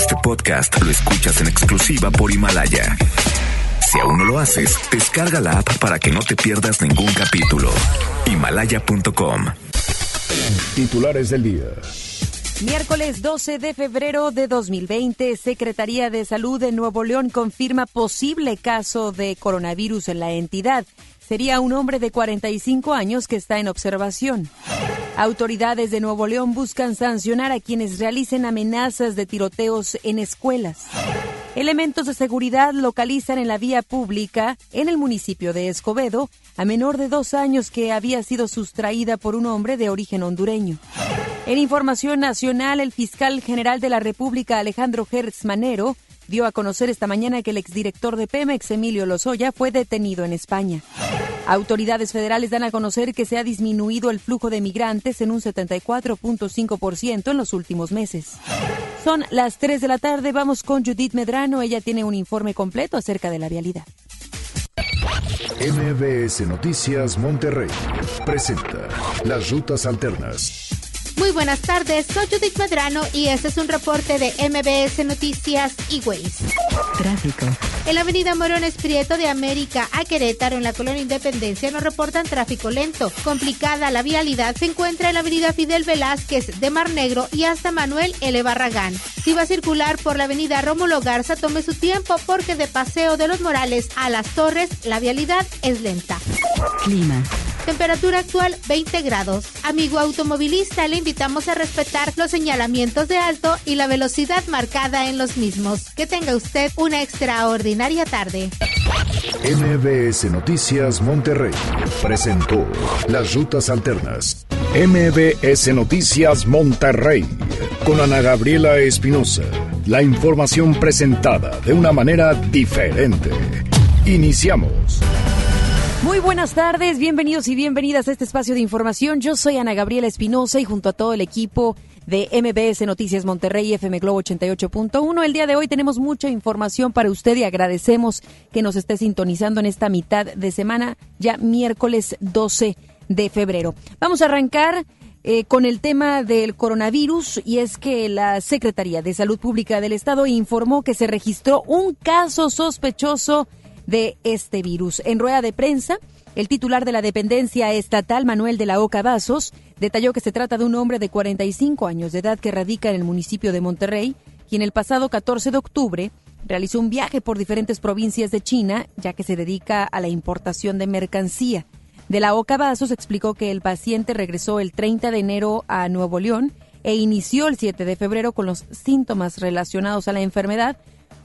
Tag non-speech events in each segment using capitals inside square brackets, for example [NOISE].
Este podcast lo escuchas en exclusiva por Himalaya. Si aún no lo haces, descarga la app para que no te pierdas ningún capítulo. Himalaya.com. Titulares del día. Miércoles 12 de febrero de 2020, Secretaría de Salud de Nuevo León confirma posible caso de coronavirus en la entidad. Sería un hombre de 45 años que está en observación. Autoridades de Nuevo León buscan sancionar a quienes realicen amenazas de tiroteos en escuelas. Elementos de seguridad localizan en la vía pública, en el municipio de Escobedo, a menor de dos años que había sido sustraída por un hombre de origen hondureño. En información nacional, el fiscal general de la República, Alejandro Gertz Manero, dio a conocer esta mañana que el exdirector de Pemex, Emilio Lozoya, fue detenido en España. Autoridades federales dan a conocer que se ha disminuido el flujo de migrantes en un 74.5% en los últimos meses. Son las 3 de la tarde, vamos con Judith Medrano, ella tiene un informe completo acerca de la vialidad. MBS Noticias Monterrey presenta las rutas alternas. Muy buenas tardes, soy Judith Medrano y este es un reporte de MBS Noticias y Ways. Tráfico. En la avenida Morones Prieto de América a Querétaro, en la colonia Independencia, nos reportan tráfico lento. Complicada la vialidad se encuentra en la avenida Fidel Velázquez de Mar Negro y hasta Manuel L. Barragán. Si va a circular por la avenida Rómulo Garza, tome su tiempo porque de Paseo de los Morales a Las Torres, la vialidad es lenta. Clima. Temperatura actual 20 grados. Amigo automovilista, le invitamos a respetar los señalamientos de alto y la velocidad marcada en los mismos. Que tenga usted una extraordinaria tarde. MBS Noticias Monterrey presentó las rutas alternas. MBS Noticias Monterrey con Ana Gabriela Espinosa. La información presentada de una manera diferente. Iniciamos. Muy buenas tardes, bienvenidos y bienvenidas a este espacio de información. Yo soy Ana Gabriela Espinosa y junto a todo el equipo de MBS Noticias Monterrey FM Globo 88.1. El día de hoy tenemos mucha información para usted y agradecemos que nos esté sintonizando en esta mitad de semana, ya miércoles 12 de febrero. Vamos a arrancar eh, con el tema del coronavirus y es que la Secretaría de Salud Pública del Estado informó que se registró un caso sospechoso de este virus. En rueda de prensa, el titular de la dependencia estatal, Manuel de la Oca Vasos, detalló que se trata de un hombre de 45 años de edad que radica en el municipio de Monterrey, quien el pasado 14 de octubre realizó un viaje por diferentes provincias de China, ya que se dedica a la importación de mercancía. De la Oca Vasos explicó que el paciente regresó el 30 de enero a Nuevo León e inició el 7 de febrero con los síntomas relacionados a la enfermedad,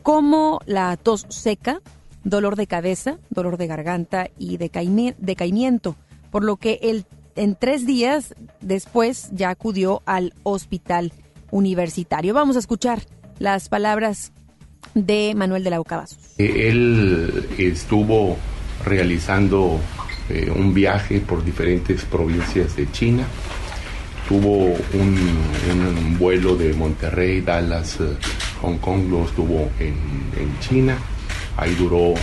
como la tos seca, dolor de cabeza, dolor de garganta y decaimiento, por lo que él en tres días después ya acudió al hospital universitario. Vamos a escuchar las palabras de Manuel de la Ocavazos. Eh, él estuvo realizando eh, un viaje por diferentes provincias de China. Tuvo un, vuelo de Monterrey, Dallas, eh, Hong Kong, lo estuvo en China Ahí duró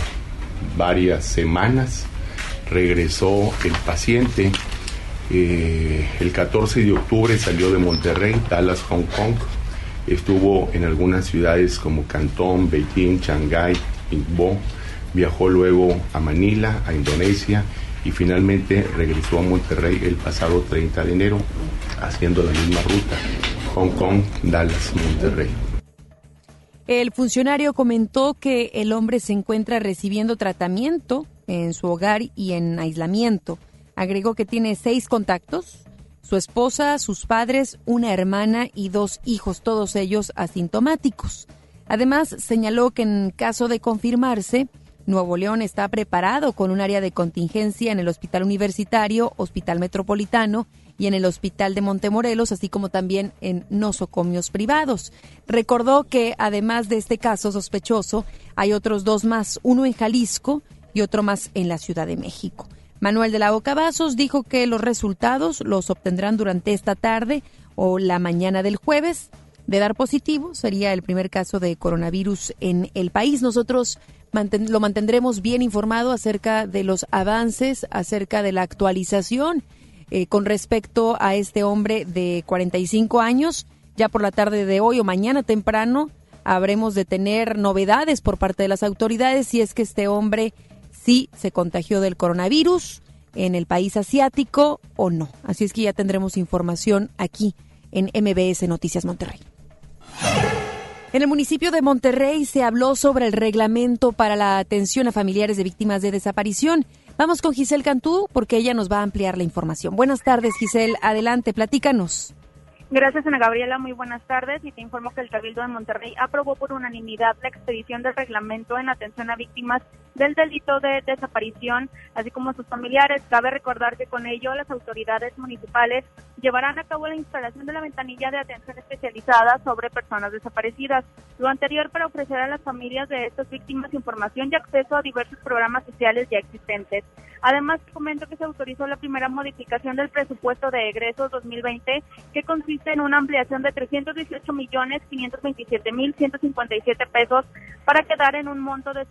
varias semanas. Regresó el paciente. Eh, el 14 de octubre salió de Monterrey, Dallas, Hong Kong. Estuvo en algunas ciudades como Cantón, Beijing, Shanghái, Ningbo. Viajó luego a Manila, a Indonesia y finalmente regresó a Monterrey el pasado 30 de enero haciendo la misma ruta, Hong Kong, Dallas, Monterrey. El funcionario comentó que el hombre se encuentra recibiendo tratamiento en su hogar y en aislamiento. Agregó que tiene seis contactos, su esposa, sus padres, una hermana y dos hijos, todos ellos asintomáticos. Además, señaló que en caso de confirmarse, Nuevo León está preparado con un área de contingencia en el Hospital Universitario, Hospital Metropolitano y en el Hospital de Montemorelos, así como también en nosocomios privados. Recordó que además de este caso sospechoso, hay otros dos más, uno en Jalisco y otro más en la Ciudad de México. Manuel de la Boca dijo que los resultados los obtendrán durante esta tarde o la mañana del jueves. De dar positivo, sería el primer caso de coronavirus en el país. Nosotros lo mantendremos bien informado acerca de los avances, acerca de la actualización eh, con respecto a este hombre de 45 años. Ya por la tarde de hoy o mañana temprano habremos de tener novedades por parte de las autoridades si es que este hombre sí se contagió del coronavirus en el país asiático o no. Así es que ya tendremos información aquí en MBS Noticias Monterrey. En el municipio de Monterrey se habló sobre el reglamento para la atención a familiares de víctimas de desaparición. Vamos con Giselle Cantú porque ella nos va a ampliar la información. Buenas tardes, Giselle. Adelante, platícanos. Gracias, Ana Gabriela. Muy buenas tardes. Y te informo que el Cabildo de Monterrey aprobó por unanimidad la expedición del reglamento en atención a víctimas del delito de desaparición, así como sus familiares. Cabe recordar que con ello las autoridades municipales llevarán a cabo la instalación de la ventanilla de atención especializada sobre personas desaparecidas. Lo anterior para ofrecer a las familias de estas víctimas información y acceso a diversos programas sociales ya existentes. Además, comento que se autorizó la primera modificación del presupuesto de egresos 2020, que consiste en una ampliación de 318 millones 527 mil 157 pesos para quedar en un monto de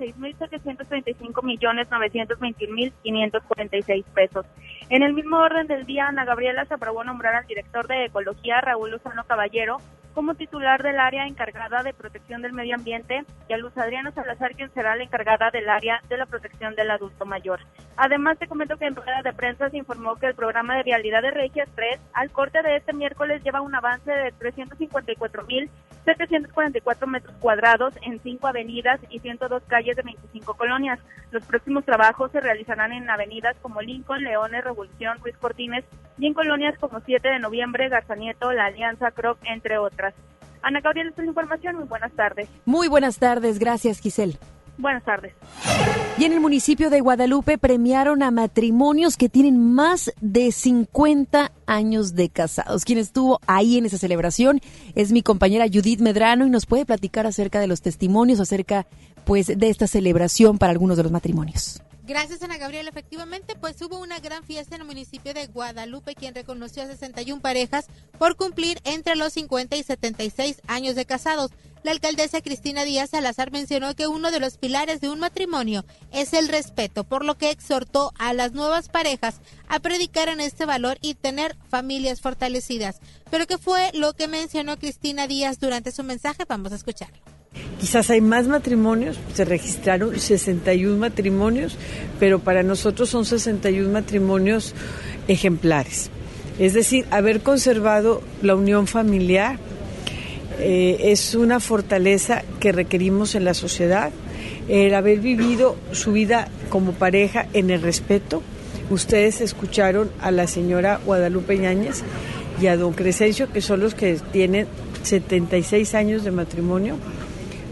6.735 millones 921 mil 546 pesos. En el mismo orden del día, Ana Gabriela se aprobó nombrar al director de Ecología, Raúl Lozano Caballero, como titular del área encargada de protección del medio ambiente y a Luz Adriana Salazar, quien será la encargada del área de la protección del adulto mayor. Además, te comento que en rueda de prensa se informó que el programa de vialidad de Regias 3, al corte de este miércoles, lleva un avance de 354.744 metros cuadrados en cinco avenidas y 102 calles de 25 colonias. Los próximos trabajos se realizarán en avenidas como Lincoln, Leones, Revolución, Ruiz Cortines y en colonias como 7 de noviembre, Garzanieto, La Alianza, Croc, entre otras. Ana Gabriela, esta es la información. Muy buenas tardes. Muy buenas tardes. Gracias, Giselle. Buenas tardes. Y en el municipio de Guadalupe premiaron a matrimonios que tienen más de 50 años de casados. Quien estuvo ahí en esa celebración es mi compañera Judith Medrano y nos puede platicar acerca de los testimonios, acerca pues de esta celebración para algunos de los matrimonios. Gracias, Ana Gabriela. Efectivamente, pues hubo una gran fiesta en el municipio de Guadalupe, quien reconoció a 61 parejas por cumplir entre los 50 y 76 años de casados. La alcaldesa Cristina Díaz Salazar mencionó que uno de los pilares de un matrimonio es el respeto, por lo que exhortó a las nuevas parejas a predicar en este valor y tener familias fortalecidas. Pero ¿qué fue lo que mencionó Cristina Díaz durante su mensaje? Vamos a escucharlo. Quizás hay más matrimonios, se registraron 61 matrimonios, pero para nosotros son 61 matrimonios ejemplares. Es decir, haber conservado la unión familiar eh, es una fortaleza que requerimos en la sociedad. El haber vivido su vida como pareja en el respeto. Ustedes escucharon a la señora Guadalupe Ñáñez y a don Crescencio, que son los que tienen 76 años de matrimonio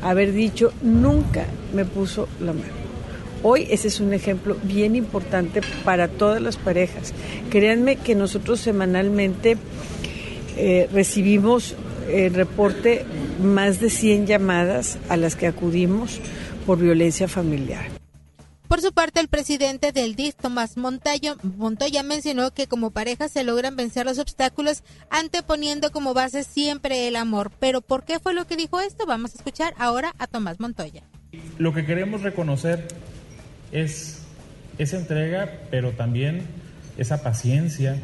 haber dicho, nunca me puso la mano. Hoy ese es un ejemplo bien importante para todas las parejas. Créanme que nosotros semanalmente eh, recibimos el reporte más de 100 llamadas a las que acudimos por violencia familiar. Por su parte, el presidente del DIF, Tomás Montoya, Montoya mencionó que como pareja se logran vencer los obstáculos anteponiendo como base siempre el amor. Pero ¿por qué fue lo que dijo esto? Vamos a escuchar ahora a Tomás Montoya. Lo que queremos reconocer es esa entrega, pero también esa paciencia,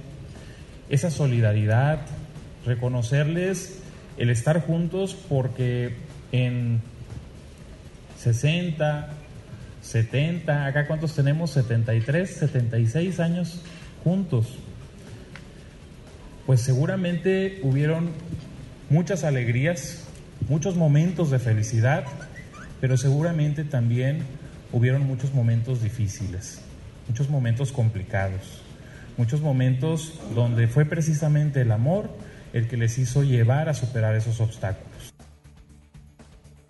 esa solidaridad, reconocerles el estar juntos porque en 60, 70, acá cuántos tenemos, 73, 76 años juntos. Pues seguramente hubieron muchas alegrías, muchos momentos de felicidad, pero seguramente también hubieron muchos momentos difíciles, muchos momentos complicados, muchos momentos donde fue precisamente el amor el que les hizo llevar a superar esos obstáculos.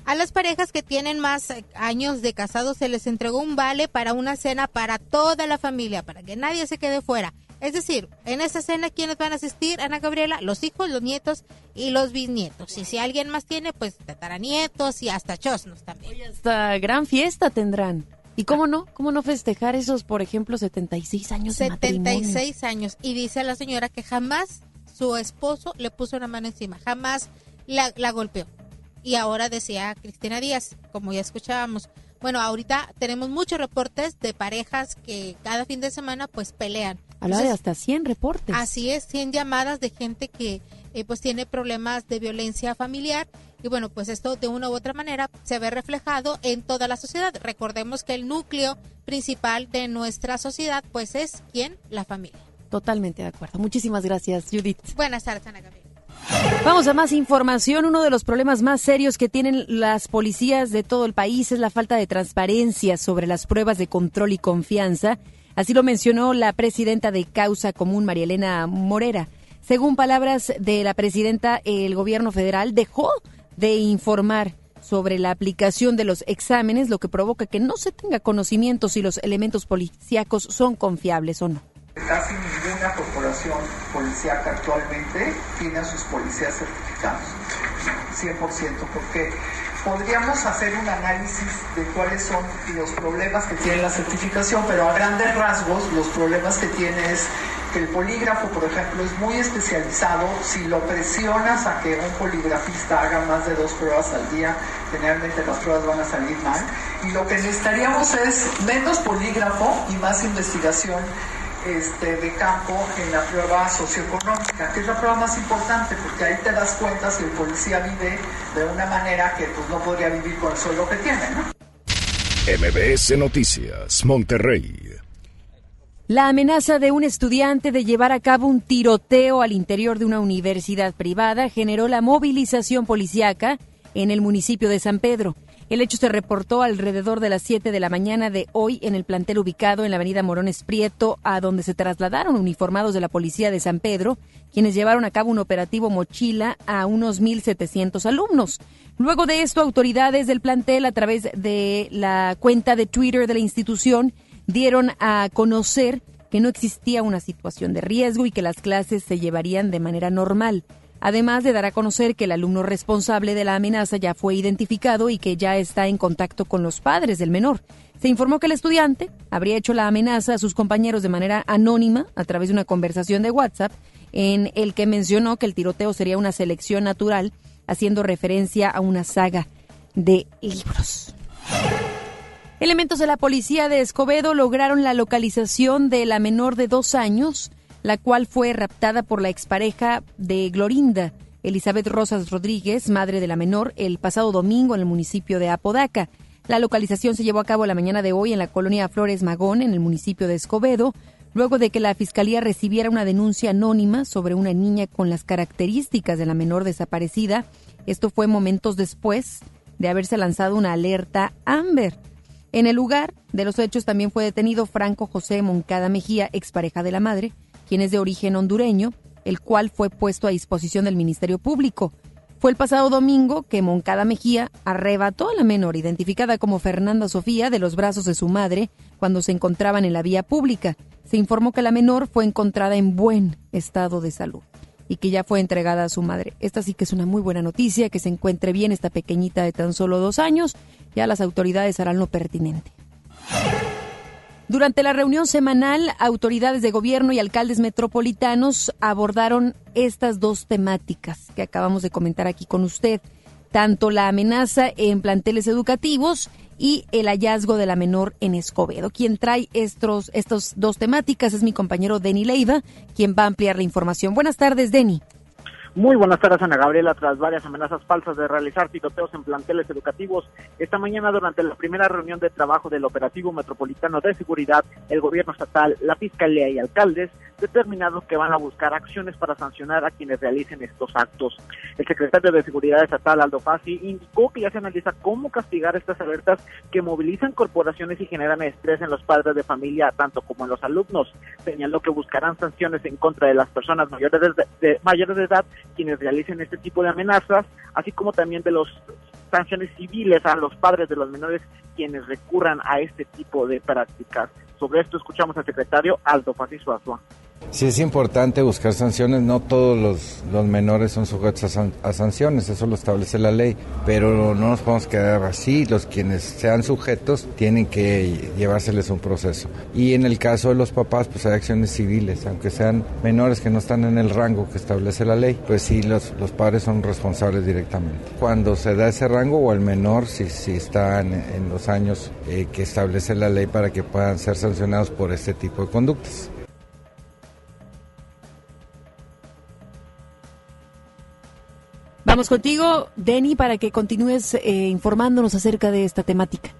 A las parejas que tienen más eh, años de casados se les entregó un vale para una cena para toda la familia, para que nadie se quede fuera. Es decir, en esa cena, ¿quiénes van a asistir? Ana Gabriela, los hijos, los nietos y los bisnietos. Y si alguien más tiene, pues tataranietos y hasta chosnos también. Oye, hasta gran fiesta tendrán. ¿Y cómo no? ¿Cómo no festejar esos, por ejemplo, 76 años 76 años. Y dice la señora que jamás su esposo le puso una mano encima, jamás la, la golpeó. Y ahora decía Cristina Díaz, como ya escuchábamos, bueno, ahorita tenemos muchos reportes de parejas que cada fin de semana pues pelean. Habla de hasta 100 reportes. Así es, 100 llamadas de gente que eh, pues tiene problemas de violencia familiar y bueno, pues esto de una u otra manera se ve reflejado en toda la sociedad. Recordemos que el núcleo principal de nuestra sociedad pues es quién? La familia. Totalmente de acuerdo. Muchísimas gracias, Judith. Buenas tardes, Ana Gabriel. Vamos a más información. Uno de los problemas más serios que tienen las policías de todo el país es la falta de transparencia sobre las pruebas de control y confianza. Así lo mencionó la presidenta de Causa Común, María Elena Morera. Según palabras de la presidenta, el gobierno federal dejó de informar sobre la aplicación de los exámenes, lo que provoca que no se tenga conocimiento si los elementos policíacos son confiables o no. Casi ninguna corporación policíaca actualmente tiene a sus policías certificados, 100%, porque podríamos hacer un análisis de cuáles son los problemas que tiene la certificación, pero a grandes rasgos los problemas que tiene es que el polígrafo, por ejemplo, es muy especializado. Si lo presionas a que un poligrafista haga más de dos pruebas al día, generalmente las pruebas van a salir mal. Y lo que necesitaríamos es menos polígrafo y más investigación este, de campo en la prueba socioeconómica, que es la prueba más importante, porque ahí te das cuenta si el policía vive de una manera que pues, no podría vivir con el sueldo que tiene, ¿no? MBS Noticias, Monterrey. La amenaza de un estudiante de llevar a cabo un tiroteo al interior de una universidad privada generó la movilización policiaca en el municipio de San Pedro. El hecho se reportó alrededor de las 7 de la mañana de hoy en el plantel ubicado en la avenida Morones Prieto, a donde se trasladaron uniformados de la policía de San Pedro, quienes llevaron a cabo un operativo mochila a unos 1.700 alumnos. Luego de esto, autoridades del plantel, a través de la cuenta de Twitter de la institución, dieron a conocer que no existía una situación de riesgo y que las clases se llevarían de manera normal además de dar a conocer que el alumno responsable de la amenaza ya fue identificado y que ya está en contacto con los padres del menor. Se informó que el estudiante habría hecho la amenaza a sus compañeros de manera anónima a través de una conversación de WhatsApp en el que mencionó que el tiroteo sería una selección natural, haciendo referencia a una saga de libros. Elementos de la policía de Escobedo lograron la localización de la menor de dos años la cual fue raptada por la expareja de Glorinda, Elizabeth Rosas Rodríguez, madre de la menor, el pasado domingo en el municipio de Apodaca. La localización se llevó a cabo la mañana de hoy en la colonia Flores Magón, en el municipio de Escobedo, luego de que la Fiscalía recibiera una denuncia anónima sobre una niña con las características de la menor desaparecida. Esto fue momentos después de haberse lanzado una alerta Amber. En el lugar de los hechos también fue detenido Franco José Moncada Mejía, expareja de la madre, quien es de origen hondureño, el cual fue puesto a disposición del Ministerio Público. Fue el pasado domingo que Moncada Mejía arrebató a la menor, identificada como Fernanda Sofía, de los brazos de su madre cuando se encontraban en la vía pública. Se informó que la menor fue encontrada en buen estado de salud y que ya fue entregada a su madre. Esta sí que es una muy buena noticia, que se encuentre bien esta pequeñita de tan solo dos años. Ya las autoridades harán lo pertinente. Durante la reunión semanal, autoridades de gobierno y alcaldes metropolitanos abordaron estas dos temáticas que acabamos de comentar aquí con usted, tanto la amenaza en planteles educativos y el hallazgo de la menor en Escobedo. Quien trae estos, estos dos temáticas es mi compañero Denny Leiva, quien va a ampliar la información. Buenas tardes, Denny. Muy buenas tardes, Ana Gabriela. Tras varias amenazas falsas de realizar tiroteos en planteles educativos, esta mañana durante la primera reunión de trabajo del Operativo Metropolitano de Seguridad, el gobierno estatal, la Fiscalía y alcaldes determinados que van a buscar acciones para sancionar a quienes realicen estos actos. El secretario de Seguridad Estatal, Aldo Fassi, indicó que ya se analiza cómo castigar estas alertas que movilizan corporaciones y generan estrés en los padres de familia, tanto como en los alumnos. Señaló que buscarán sanciones en contra de las personas mayores de, mayores de edad quienes realicen este tipo de amenazas, así como también de los sanciones civiles a los padres de los menores quienes recurran a este tipo de prácticas. Sobre esto escuchamos al secretario Aldo Faciso Azua. Sí es importante buscar sanciones, no todos los, los menores son sujetos a, sanciones, eso lo establece la ley, pero no nos podemos quedar así, los quienes sean sujetos tienen que llevárseles un proceso. Y en el caso de los papás, pues hay acciones civiles, aunque sean menores que no están en el rango que establece la ley, pues sí, los, los padres son responsables directamente. Cuando se da ese rango o el menor, si, si está en, los años eh, que establece la ley para que puedan ser sancionados por este tipo de conductas. Vamos contigo, Denny, para que continúes eh, informándonos acerca de esta temática.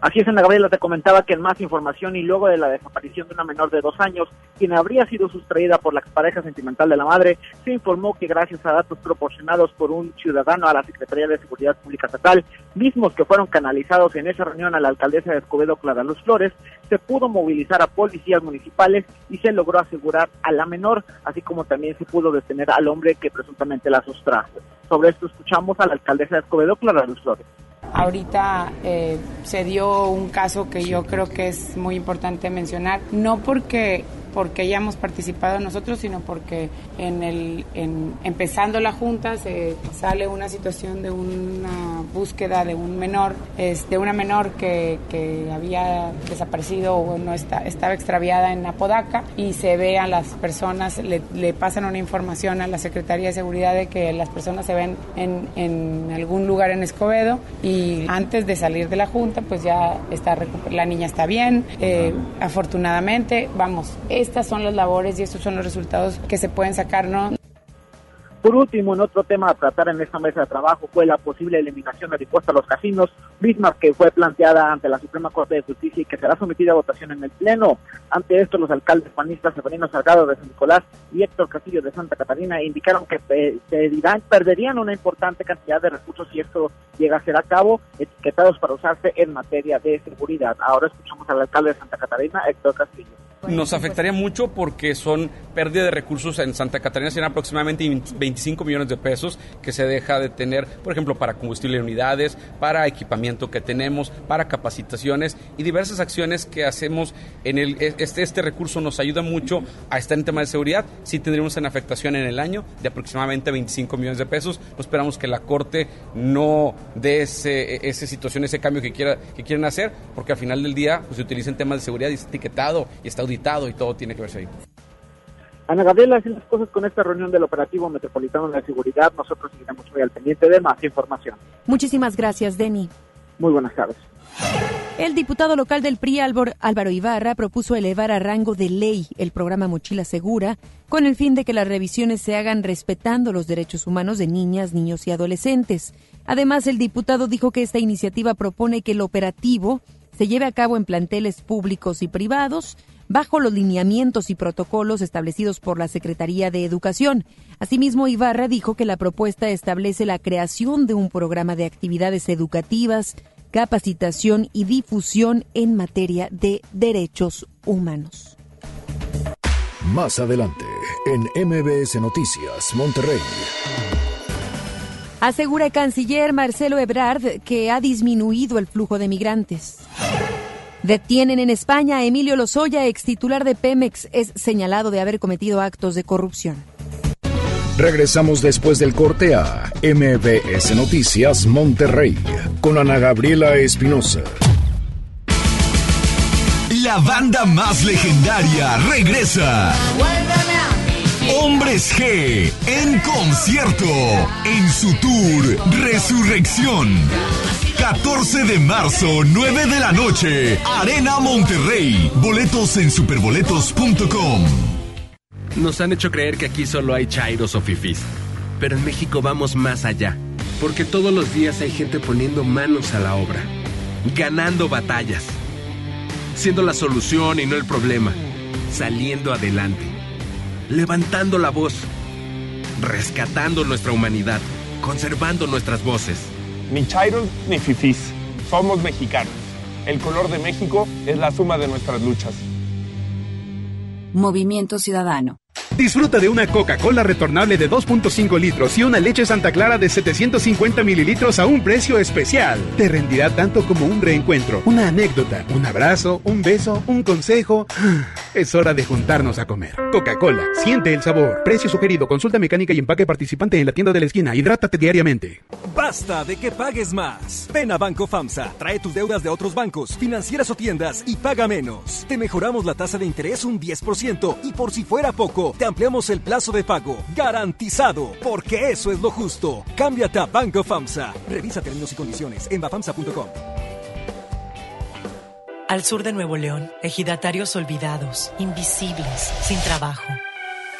Así es, Ana Gabriela, te comentaba que en más información y luego de la desaparición de una menor de dos años, quien habría sido sustraída por la pareja sentimental de la madre, se informó que gracias a datos proporcionados por un ciudadano a la Secretaría de Seguridad Pública Estatal, mismos que fueron canalizados en esa reunión a la alcaldesa de Escobedo, Clara Luz Flores, se pudo movilizar a policías municipales y se logró asegurar a la menor, así como también se pudo detener al hombre que presuntamente la sustrajo. Sobre esto escuchamos a la alcaldesa de Escobedo, Clara Luz Flores. Ahorita eh, se dio un caso que yo creo que es muy importante mencionar, no porque porque hayamos participado nosotros, sino porque en el, en, empezando la junta se sale una situación de una búsqueda de un menor, es, de una menor que, que había desaparecido o no está, estaba extraviada en Apodaca y se ve a las personas, le, le, pasan una información a la Secretaría de Seguridad de que las personas se ven en, en algún lugar en Escobedo y antes de salir de la junta pues ya está la niña está bien, eh, afortunadamente, vamos, estas son las labores y estos son los resultados que se pueden sacar, ¿no? Por último, en otro tema a tratar en esta mesa de trabajo fue la posible eliminación del impuesto a los casinos, misma que fue planteada ante la Suprema Corte de Justicia y que será sometida a votación en el Pleno. Ante esto, los alcaldes panistas Severino Salgado de San Nicolás y Héctor Castillo de Santa Catarina indicaron que perderían una importante cantidad de recursos si esto llega a ser a cabo, etiquetados para usarse en materia de seguridad. Ahora escuchamos al alcalde de Santa Catarina, Héctor Castillo. Nos afectaría mucho porque son pérdida de recursos en Santa Catarina, serán aproximadamente 25 millones de pesos que se deja de tener, por ejemplo, para combustible de unidades, para equipamiento que tenemos, para capacitaciones y diversas acciones que hacemos en el este este recurso nos ayuda mucho a estar en tema de seguridad. Sí tendremos una afectación en el año de aproximadamente 25 millones de pesos. esperamos que la corte no dé ese, esa situación, ese cambio que quiera que quieren hacer, porque al final del día pues, se utiliza en temas de seguridad y está etiquetado y está auditado y todo tiene que verse ahí. Ana Gabriela, así las cosas con esta reunión del Operativo Metropolitano de la Seguridad. Nosotros seguiremos muy al pendiente de más información. Muchísimas gracias, Denny. Muy buenas tardes. El diputado local del PRI, Álvaro Ibarra, propuso elevar a rango de ley el programa Mochila Segura con el fin de que las revisiones se hagan respetando los derechos humanos de niñas, niños y adolescentes. Además, el diputado dijo que esta iniciativa propone que el operativo se lleve a cabo en planteles públicos y privados, bajo los lineamientos y protocolos establecidos por la Secretaría de Educación. Asimismo, Ibarra dijo que la propuesta establece la creación de un programa de actividades educativas, capacitación y difusión en materia de derechos humanos. Más adelante, en MBS Noticias, Monterrey. Asegura el canciller Marcelo Ebrard que ha disminuido el flujo de migrantes. Detienen en España a Emilio Lozoya, ex titular de Pemex, es señalado de haber cometido actos de corrupción. Regresamos después del corte a MBS Noticias Monterrey con Ana Gabriela Espinosa. La banda más legendaria regresa. Hombres G en concierto en su tour Resurrección. 14 de marzo, 9 de la noche, Arena Monterrey. Boletos en superboletos.com. Nos han hecho creer que aquí solo hay chairos o fifis. Pero en México vamos más allá. Porque todos los días hay gente poniendo manos a la obra. Ganando batallas. Siendo la solución y no el problema. Saliendo adelante. Levantando la voz. Rescatando nuestra humanidad. Conservando nuestras voces ni chairos ni fifís. Somos mexicanos. El color de México es la suma de nuestras luchas. Movimiento Ciudadano. Disfruta de una Coca-Cola retornable de 2.5 litros y una leche Santa Clara de 750 mililitros a un precio especial. Te rendirá tanto como un reencuentro, una anécdota, un abrazo, un beso, un consejo. [GASPS] Es hora de juntarnos a comer. Coca-Cola, siente el sabor. Precio sugerido, consulta mecánica y empaque participante en la tienda de la esquina. Hidrátate diariamente. Basta de que pagues más. Ven a Banco FAMSA, trae tus deudas de otros bancos, financieras o tiendas y paga menos. Te mejoramos la tasa de interés un 10% y por si fuera poco, te ampliamos el plazo de pago. Garantizado, porque eso es lo justo. Cámbiate a Banco FAMSA. Revisa términos y condiciones en bafamsa.com. Al sur de Nuevo León, ejidatarios olvidados, invisibles, sin trabajo.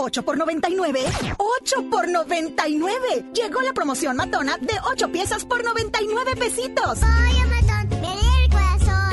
8 por 99. 8 por 99. Llegó la promoción matona de 8 piezas por 99 pesitos.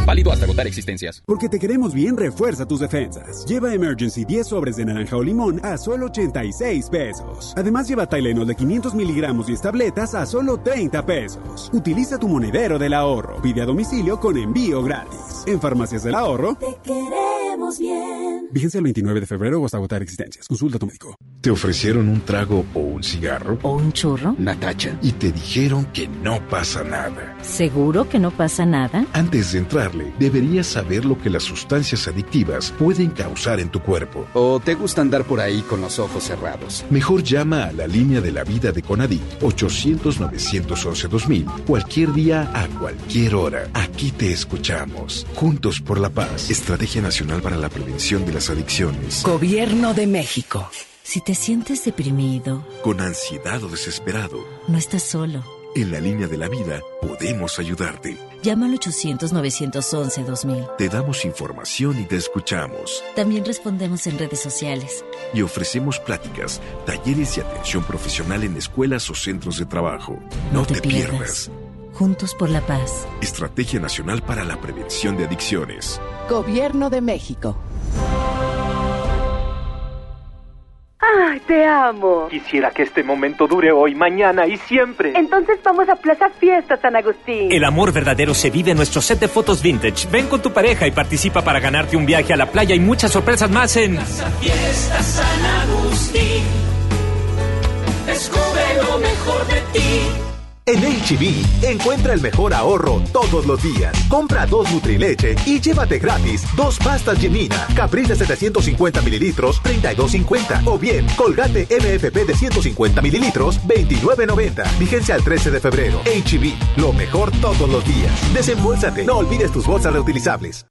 Válido hasta agotar existencias. Porque te queremos bien, refuerza tus defensas. Lleva Emergency 10 sobres de naranja o limón a solo 86 pesos. Además, lleva Tylenol de 500 miligramos y tabletas a solo 30 pesos. Utiliza tu monedero del ahorro. Pide a domicilio con envío gratis. En Farmacias del Ahorro. Te queremos bien. Vigencia el 29 de febrero o hasta agotar existencias. Consulta a tu médico. ¿Te ofrecieron un trago o un cigarro? ¿O un churro? Natacha. Y te dijeron que no pasa nada. ¿Seguro que no pasa nada? Antes de entrarle, deberías saber lo que las sustancias adictivas pueden causar en tu cuerpo. ¿O te gusta andar por ahí con los ojos cerrados? Mejor llama a la línea de la vida de Conadic 800-911-2000 cualquier día a cualquier hora. Aquí te escuchamos. Juntos por la paz. Estrategia Nacional para la Prevención de las Adicciones. Gobierno de México. Si te sientes deprimido, Con ansiedad o desesperado, no estás solo. en la línea de la vida podemos ayudarte. Llama al 800-911-2000. Te damos información y te escuchamos. También respondemos en redes sociales. Y ofrecemos pláticas, talleres y atención profesional en escuelas o centros de trabajo. No, te, pierdas. Juntos por la paz. Estrategia Nacional para la Prevención de Adicciones. Gobierno de México. ¡Ay, te amo! Quisiera que este momento dure hoy, mañana y siempre. Entonces vamos a Plaza Fiesta San Agustín. El amor verdadero se vive en nuestro set de fotos vintage. Ven con tu pareja y participa para ganarte un viaje a la playa y muchas sorpresas más en Fiesta San Agustín. Descubre lo mejor de ti. En HB, encuentra el mejor ahorro todos los días. Compra dos Nutrileche y llévate gratis dos pastas Gemina, Capriz de 750 mililitros, 32.50. O bien, Colgate MFP de 150 mililitros, 29.90. Vigencia al 13 de febrero. HB, lo mejor todos los días. Desembolsate, no olvides tus bolsas reutilizables.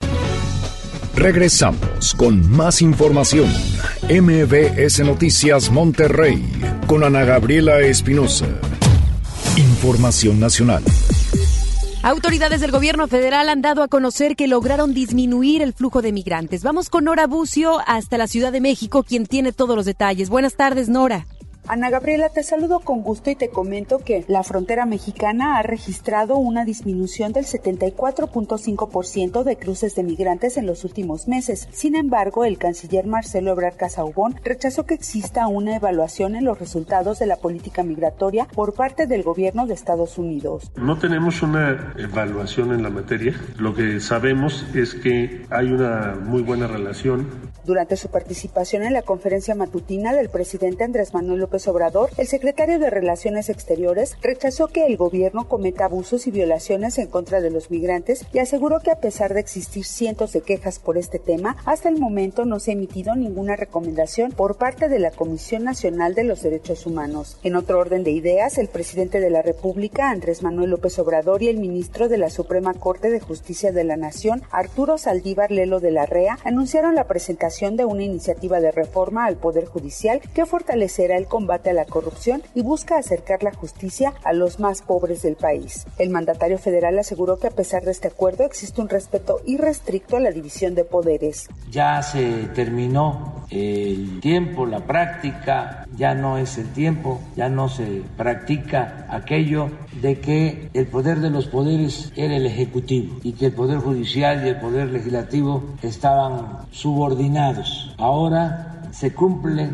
Regresamos con más información. MBS Noticias Monterrey con Ana Gabriela Espinosa. Información nacional. Autoridades del gobierno federal han dado a conocer que lograron disminuir el flujo de migrantes. Vamos con Nora Bucio hasta la Ciudad de México, quien tiene todos los detalles. Buenas tardes, Nora. Ana Gabriela, te saludo con gusto y te comento que la frontera mexicana ha registrado una disminución del 74.5% de cruces de migrantes en los últimos meses. Sin embargo, el canciller Marcelo Ebrard Casaubon rechazó que exista una evaluación en los resultados de la política migratoria por parte del gobierno de Estados Unidos. No tenemos una evaluación en la materia. Lo que sabemos es que hay una muy buena relación. Durante su participación en la conferencia matutina del presidente Andrés Manuel López Obrador, el secretario de Relaciones Exteriores rechazó que el gobierno cometa abusos y violaciones en contra de los migrantes y aseguró que a pesar de existir cientos de quejas por este tema, hasta el momento no se ha emitido ninguna recomendación por parte de la Comisión Nacional de los Derechos Humanos. En otro orden de ideas, el presidente de la República, Andrés Manuel López Obrador, y el ministro de la Suprema Corte de Justicia de la Nación, Arturo Saldívar Lelo de la REA, anunciaron la de una iniciativa de reforma al Poder Judicial que fortalecerá el combate a la corrupción y busca acercar la justicia a los más pobres del país. El mandatario federal aseguró que a pesar de este acuerdo existe un respeto irrestricto a la división de poderes. Ya se terminó el tiempo, la práctica, ya no es el tiempo, ya no se practica aquello de que el poder de los poderes era el Ejecutivo y que el Poder Judicial y el Poder Legislativo estaban subordinados. Ahora se cumple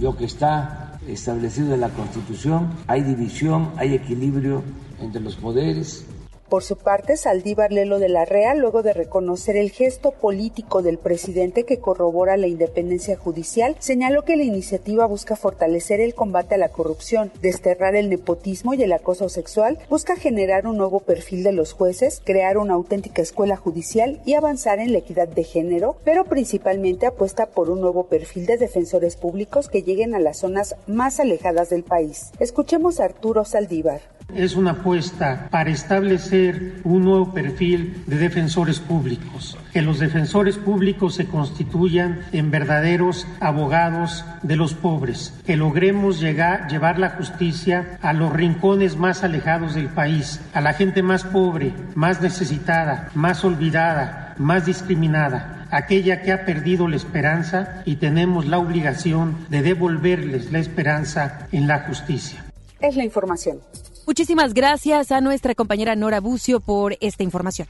lo que está establecido en la Constitución, hay división, hay equilibrio entre los poderes, por su parte, Saldívar Lelo de la Rea, luego de reconocer el gesto político del presidente que corrobora la independencia judicial, señaló que la iniciativa busca fortalecer el combate a la corrupción, desterrar el nepotismo y el acoso sexual, busca generar un nuevo perfil de los jueces, crear una auténtica escuela judicial y avanzar en la equidad de género, pero principalmente apuesta por un nuevo perfil de defensores públicos que lleguen a las zonas más alejadas del país. Escuchemos a Arturo Saldívar. Es una apuesta para establecer un nuevo perfil de defensores públicos, que los defensores públicos se constituyan en verdaderos abogados de los pobres, que logremos llegar, llevar la justicia a los rincones más alejados del país, a la gente más pobre, más necesitada, más olvidada, más discriminada, aquella que ha perdido la esperanza y tenemos la obligación de devolverles la esperanza en la justicia. Es la información. Muchísimas gracias a nuestra compañera Nora Bucio por esta información.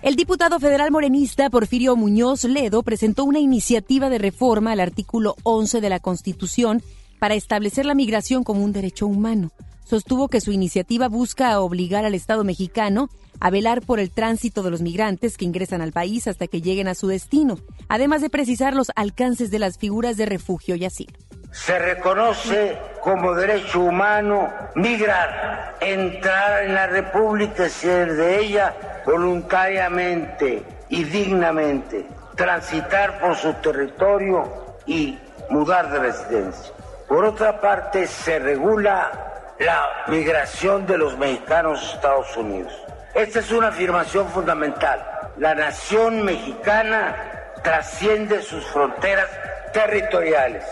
El diputado federal morenista Porfirio Muñoz Ledo presentó una iniciativa de reforma al artículo 11 de la Constitución para establecer la migración como un derecho humano. Sostuvo que su iniciativa busca obligar al Estado mexicano a velar por el tránsito de los migrantes que ingresan al país hasta que lleguen a su destino, además de precisar los alcances de las figuras de refugio y asilo se reconoce como derecho humano migrar, entrar en la República y ser de ella voluntariamente y dignamente, transitar por su territorio y mudar de residencia. Por otra parte, se regula la migración de los mexicanos a Estados Unidos. Esta es una afirmación fundamental. La nación mexicana trasciende sus fronteras territoriales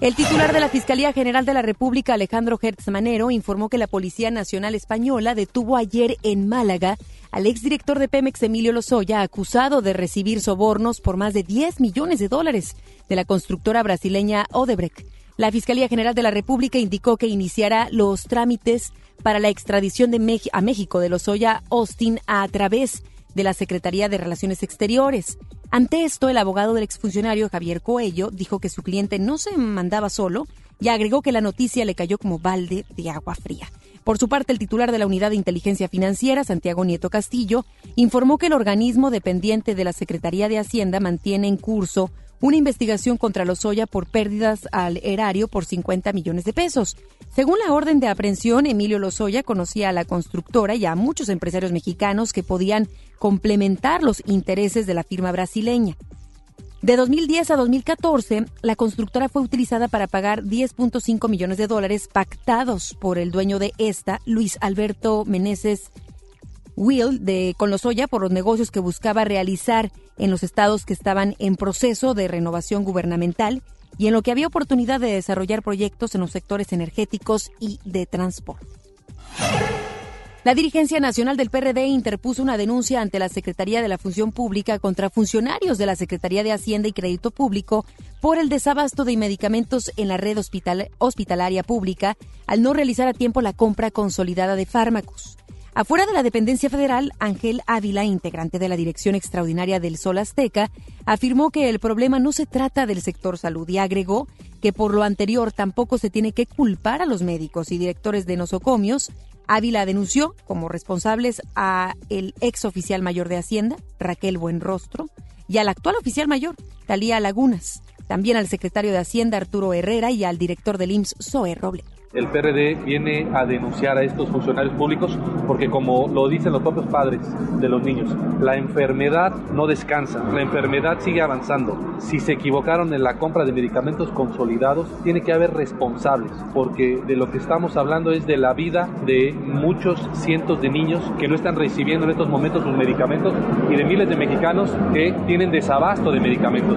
el titular de la Fiscalía General de la República, Alejandro Hertz Manero, informó que la Policía Nacional Española detuvo ayer en Málaga al exdirector de Pemex, Emilio Lozoya, acusado de recibir sobornos por más de 10 millones de dólares de la constructora brasileña Odebrecht. La Fiscalía General de la República indicó que iniciará los trámites para la extradición de a México de Lozoya Austin a través de la Secretaría de Relaciones Exteriores. Ante esto, el abogado del exfuncionario Javier Coello dijo que su cliente no se mandaba solo y agregó que la noticia le cayó como balde de agua fría. Por su parte, el titular de la Unidad de Inteligencia Financiera, Santiago Nieto Castillo, informó que el organismo dependiente de la Secretaría de Hacienda mantiene en curso una investigación contra Lozoya por pérdidas al erario por 50 millones de pesos. Según la orden de aprehensión, Emilio Lozoya conocía a la constructora y a muchos empresarios mexicanos que podían complementar los intereses de la firma brasileña. De 2010 a 2014, la constructora fue utilizada para pagar 10.5 millones de dólares pactados por el dueño de esta, Luis Alberto Meneses Will de con Lozoya por los negocios que buscaba realizar en los estados que estaban en proceso de renovación gubernamental y en lo que había oportunidad de desarrollar proyectos en los sectores energéticos y de transporte. La dirigencia nacional del PRD interpuso una denuncia ante la Secretaría de la Función Pública contra funcionarios de la Secretaría de Hacienda y Crédito Público por el desabasto de medicamentos en la red hospitalaria pública al no realizar a tiempo la compra consolidada de fármacos. Afuera de la dependencia federal, Ángel Ávila, integrante de la Dirección Extraordinaria del Sol Azteca, afirmó que el problema no se trata del sector salud y agregó que por lo anterior tampoco se tiene que culpar a los médicos y directores de nosocomios. Ávila denunció como responsables a el ex oficial mayor de Hacienda, Raquel Buenrostro, y al actual oficial mayor, Talía Lagunas, también al secretario de Hacienda, Arturo Herrera, y al director del IMSS, Zoe Roble el PRD viene a denunciar a estos funcionarios públicos porque como lo dicen los propios padres de los niños, la enfermedad no descansa, la enfermedad sigue avanzando. Si se equivocaron en la compra de medicamentos consolidados, tiene que haber responsables, porque de lo que estamos hablando es de la vida de muchos cientos de niños que no están recibiendo en estos momentos sus medicamentos y de miles de mexicanos que tienen desabasto de medicamentos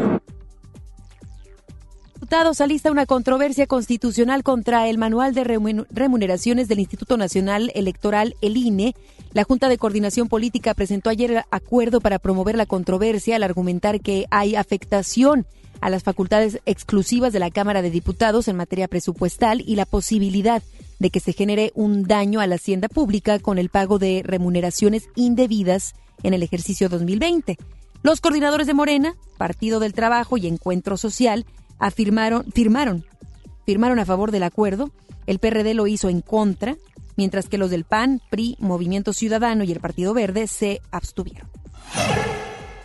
diputados alista una controversia constitucional contra el manual de remuneraciones del Instituto Nacional Electoral, el INE. La Junta de Coordinación Política presentó ayer acuerdo para promover la controversia al argumentar que hay afectación a las facultades exclusivas de la Cámara de Diputados en materia presupuestal y la posibilidad de que se genere un daño a la hacienda pública con el pago de remuneraciones indebidas en el ejercicio 2020. Los coordinadores de Morena, Partido del Trabajo y Encuentro Social afirmaron, firmaron, firmaron a favor del acuerdo, el PRD lo hizo en contra, mientras que los del PAN, PRI, Movimiento Ciudadano y el Partido Verde se abstuvieron.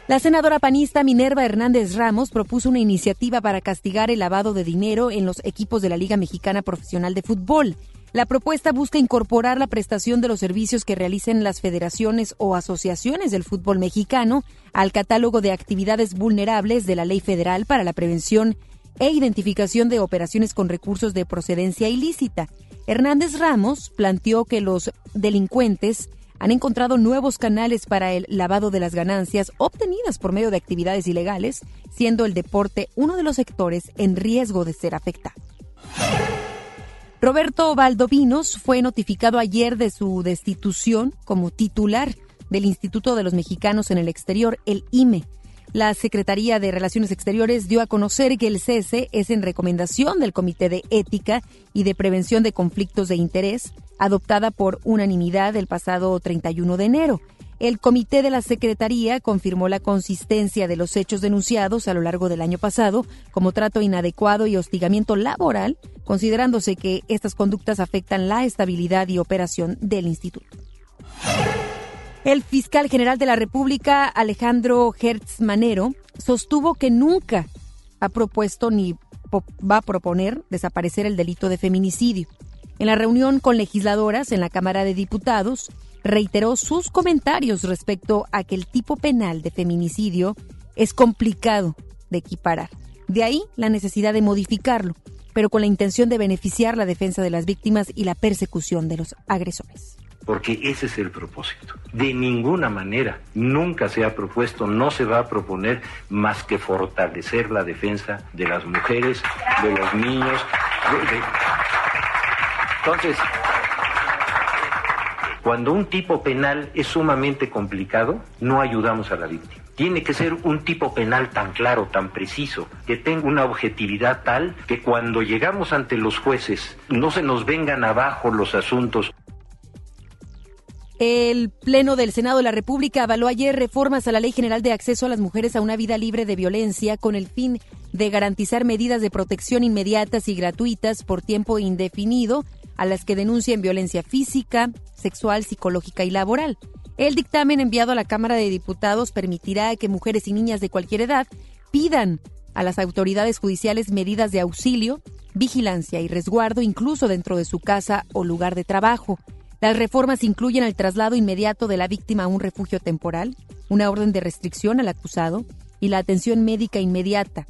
La senadora panista Minerva Hernández Ramos propuso una iniciativa para castigar el lavado de dinero en los equipos de la Liga Mexicana Profesional de Fútbol. La propuesta busca incorporar la prestación de los servicios que realicen las federaciones o asociaciones del fútbol mexicano al catálogo de actividades vulnerables de la Ley Federal para la Prevención e identificación de operaciones con recursos de procedencia ilícita. Hernández Ramos planteó que los delincuentes han encontrado nuevos canales para el lavado de las ganancias obtenidas por medio de actividades ilegales, siendo el deporte uno de los sectores en riesgo de ser afectado. Roberto Valdovinos fue notificado ayer de su destitución como titular del Instituto de los Mexicanos en el Exterior, el IME. La Secretaría de Relaciones Exteriores dio a conocer que el cese es en recomendación del Comité de Ética y de Prevención de Conflictos de Interés, adoptada por unanimidad el pasado 31 de enero. El comité de la Secretaría confirmó la consistencia de los hechos denunciados a lo largo del año pasado como trato inadecuado y hostigamiento laboral, considerándose que estas conductas afectan la estabilidad y operación del instituto. El fiscal general de la República, Alejandro Hertz Manero, sostuvo que nunca ha propuesto ni va a proponer desaparecer el delito de feminicidio. En la reunión con legisladoras en la Cámara de Diputados, reiteró sus comentarios respecto a que el tipo penal de feminicidio es complicado de equiparar. De ahí la necesidad de modificarlo, pero con la intención de beneficiar la defensa de las víctimas y la persecución de los agresores porque ese es el propósito. De ninguna manera, nunca se ha propuesto, no se va a proponer más que fortalecer la defensa de las mujeres, de los niños. Entonces, cuando un tipo penal es sumamente complicado, no ayudamos a la víctima. Tiene que ser un tipo penal tan claro, tan preciso, que tenga una objetividad tal que cuando llegamos ante los jueces no se nos vengan abajo los asuntos. El Pleno del Senado de la República avaló ayer reformas a la Ley General de Acceso a las Mujeres a una Vida Libre de Violencia con el fin de garantizar medidas de protección inmediatas y gratuitas por tiempo indefinido a las que denuncien violencia física, sexual, psicológica y laboral. El dictamen enviado a la Cámara de Diputados permitirá que mujeres y niñas de cualquier edad pidan a las autoridades judiciales medidas de auxilio, vigilancia y resguardo incluso dentro de su casa o lugar de trabajo. Las reformas incluyen el traslado inmediato de la víctima a un refugio temporal, una orden de restricción al acusado y la atención médica inmediata,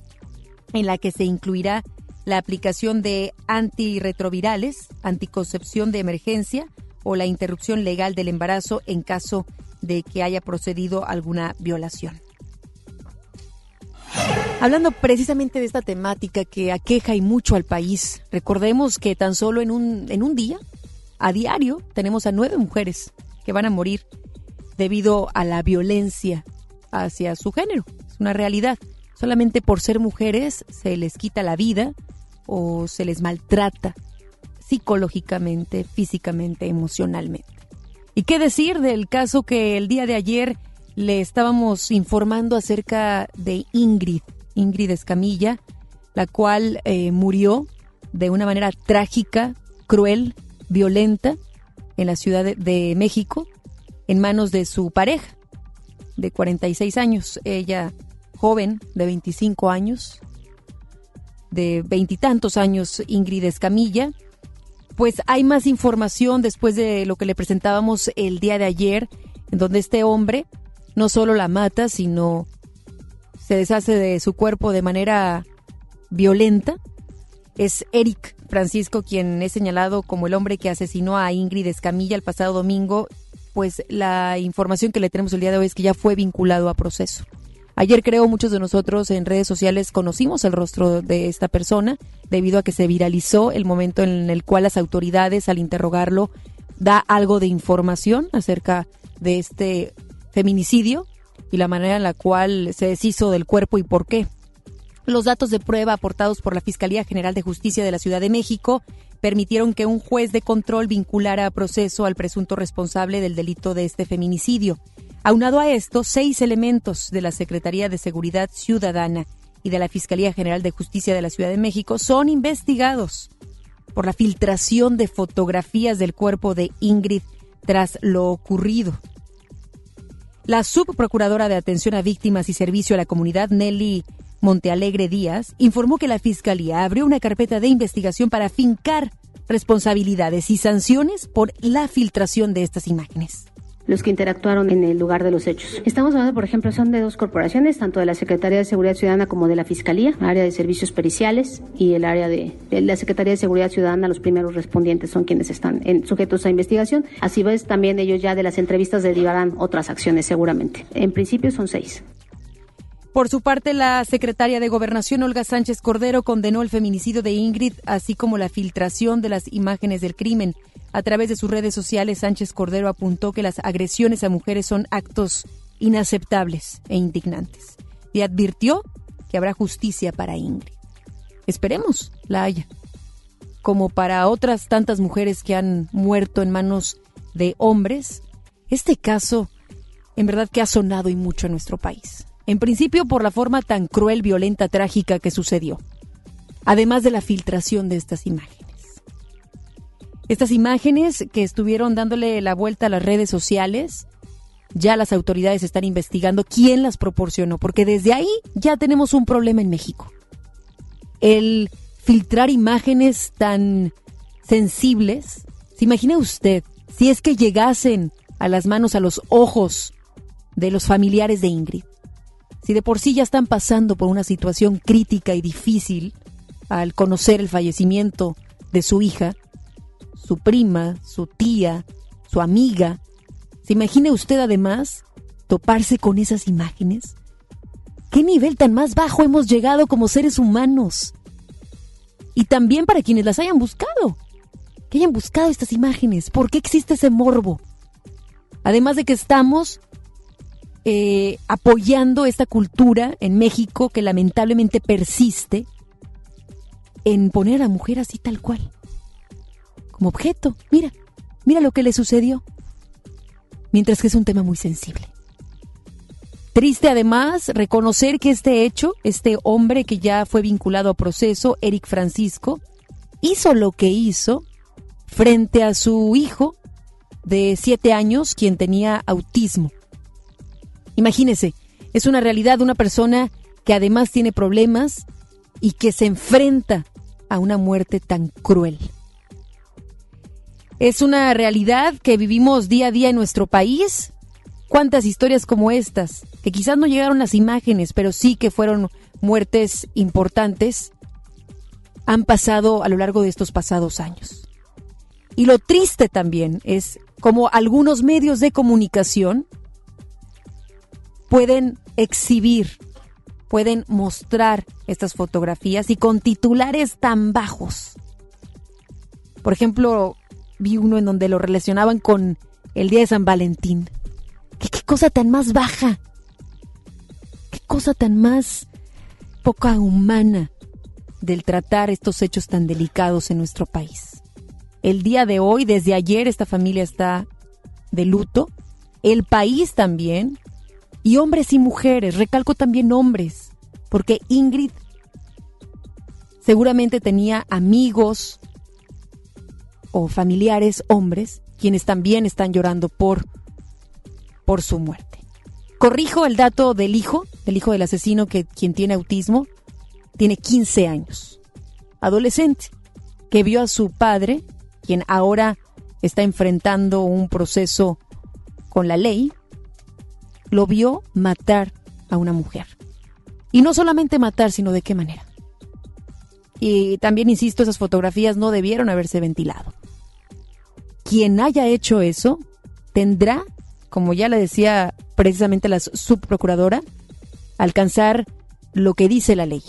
en la que se incluirá la aplicación de antirretrovirales, anticoncepción de emergencia o la interrupción legal del embarazo en caso de que haya procedido alguna violación. Hablando precisamente de esta temática que aqueja y mucho al país, recordemos que tan solo en un, en un día, a diario, tenemos a nueve mujeres que van a morir debido a la violencia hacia su género. Es una realidad. Solamente por ser mujeres se les quita la vida o se les maltrata psicológicamente, físicamente, emocionalmente. ¿Y qué decir del caso que el día de ayer le estábamos informando acerca de Ingrid, Ingrid Escamilla, la cual eh, murió de una manera trágica, cruel, violenta en la Ciudad de México en manos de su pareja de 46 años, ella joven de 25 años, de veintitantos años, Ingrid Escamilla. Pues hay más información después de lo que le presentábamos el día de ayer, en donde este hombre no solo la mata, sino se deshace de su cuerpo de manera violenta. Es Eric Francisco quien es señalado como el hombre que asesinó a Ingrid Escamilla el pasado domingo. Pues la información que le tenemos el día de hoy es que ya fue vinculado a proceso. Ayer creo muchos de nosotros en redes sociales conocimos el rostro de esta persona debido a que se viralizó el momento en el cual las autoridades al interrogarlo da algo de información acerca de este feminicidio y la manera en la cual se deshizo del cuerpo y por qué. Los datos de prueba aportados por la Fiscalía General de Justicia de la Ciudad de México permitieron que un juez de control vinculara a proceso al presunto responsable del delito de este feminicidio. Aunado a esto, seis elementos de la Secretaría de Seguridad Ciudadana y de la Fiscalía General de Justicia de la Ciudad de México son investigados por la filtración de fotografías del cuerpo de Ingrid tras lo ocurrido. La subprocuradora de Atención a Víctimas y Servicio a la Comunidad, Nelly Montealegre Díaz, informó que la Fiscalía abrió una carpeta de investigación para fincar responsabilidades y sanciones por la filtración de estas imágenes. los que interactuaron en el lugar de los hechos. Estamos hablando, por ejemplo, son de dos corporaciones, tanto de la Secretaría de Seguridad Ciudadana como de la Fiscalía, área de servicios periciales y el área de, la Secretaría de Seguridad Ciudadana, los primeros respondientes son quienes están sujetos a investigación. Así ves, también ellos ya de las entrevistas derivarán otras acciones seguramente. En principio son seis. Por su parte, la secretaria de Gobernación, Olga Sánchez Cordero, condenó el feminicidio de Ingrid, así como la filtración de las imágenes del crimen. A través de sus redes sociales, Sánchez Cordero apuntó que las agresiones a mujeres son actos inaceptables e indignantes. Y advirtió que habrá justicia para Ingrid. Esperemos la haya. Como para otras tantas mujeres que han muerto en manos de hombres, este caso en verdad que ha sonado y mucho en nuestro país. En principio por la forma tan cruel, violenta, trágica que sucedió. Además de la filtración de estas imágenes. Estas imágenes que estuvieron dándole la vuelta a las redes sociales, ya las autoridades están investigando quién las proporcionó, porque desde ahí ya tenemos un problema en México. El filtrar imágenes tan sensibles, ¿se imagina usted si es que llegasen a las manos, a los ojos de los familiares de Ingrid? Si de por sí ya están pasando por una situación crítica y difícil al conocer el fallecimiento de su hija, su prima, su tía, su amiga. ¿Se imagina usted además toparse con esas imágenes? ¿Qué nivel tan más bajo hemos llegado como seres humanos? Y también para quienes las hayan buscado. Que hayan buscado estas imágenes. ¿Por qué existe ese morbo? Además de que estamos eh, apoyando esta cultura en México que lamentablemente persiste en poner a la mujer así tal cual como objeto. Mira, mira lo que le sucedió. Mientras que es un tema muy sensible. Triste además reconocer que este hecho, este hombre que ya fue vinculado a proceso, Eric Francisco, hizo lo que hizo frente a su hijo de siete años, quien tenía autismo. Imagínese, es una realidad una persona que además tiene problemas y que se enfrenta a una muerte tan cruel. Es una realidad que vivimos día a día en nuestro país. ¿Cuántas historias como estas, que quizás no llegaron las imágenes, pero sí que fueron muertes importantes, han pasado a lo largo de estos pasados años? Y lo triste también es como algunos medios de comunicación pueden exhibir, pueden mostrar estas fotografías y con titulares tan bajos. Por ejemplo, vi uno en donde lo relacionaban con el día de San Valentín. ¿Qué, cosa tan más baja? ¿Qué cosa tan más poca humana del tratar estos hechos tan delicados en nuestro país? El día de hoy, desde ayer, esta familia está de luto. El país también. Y hombres y mujeres, recalco también hombres, porque Ingrid seguramente tenía amigos, o familiares hombres quienes también están llorando por, por su muerte. Corrijo el dato del hijo, del hijo del asesino que quien tiene autismo, tiene 15 años, adolescente, que vio a su padre, quien ahora está enfrentando un proceso con la ley, lo vio matar a una mujer. Y no solamente matar, sino de qué manera. Y también, insisto, esas fotografías no debieron haberse ventilado quien haya hecho eso tendrá, como ya le decía precisamente la subprocuradora, alcanzar lo que dice la ley,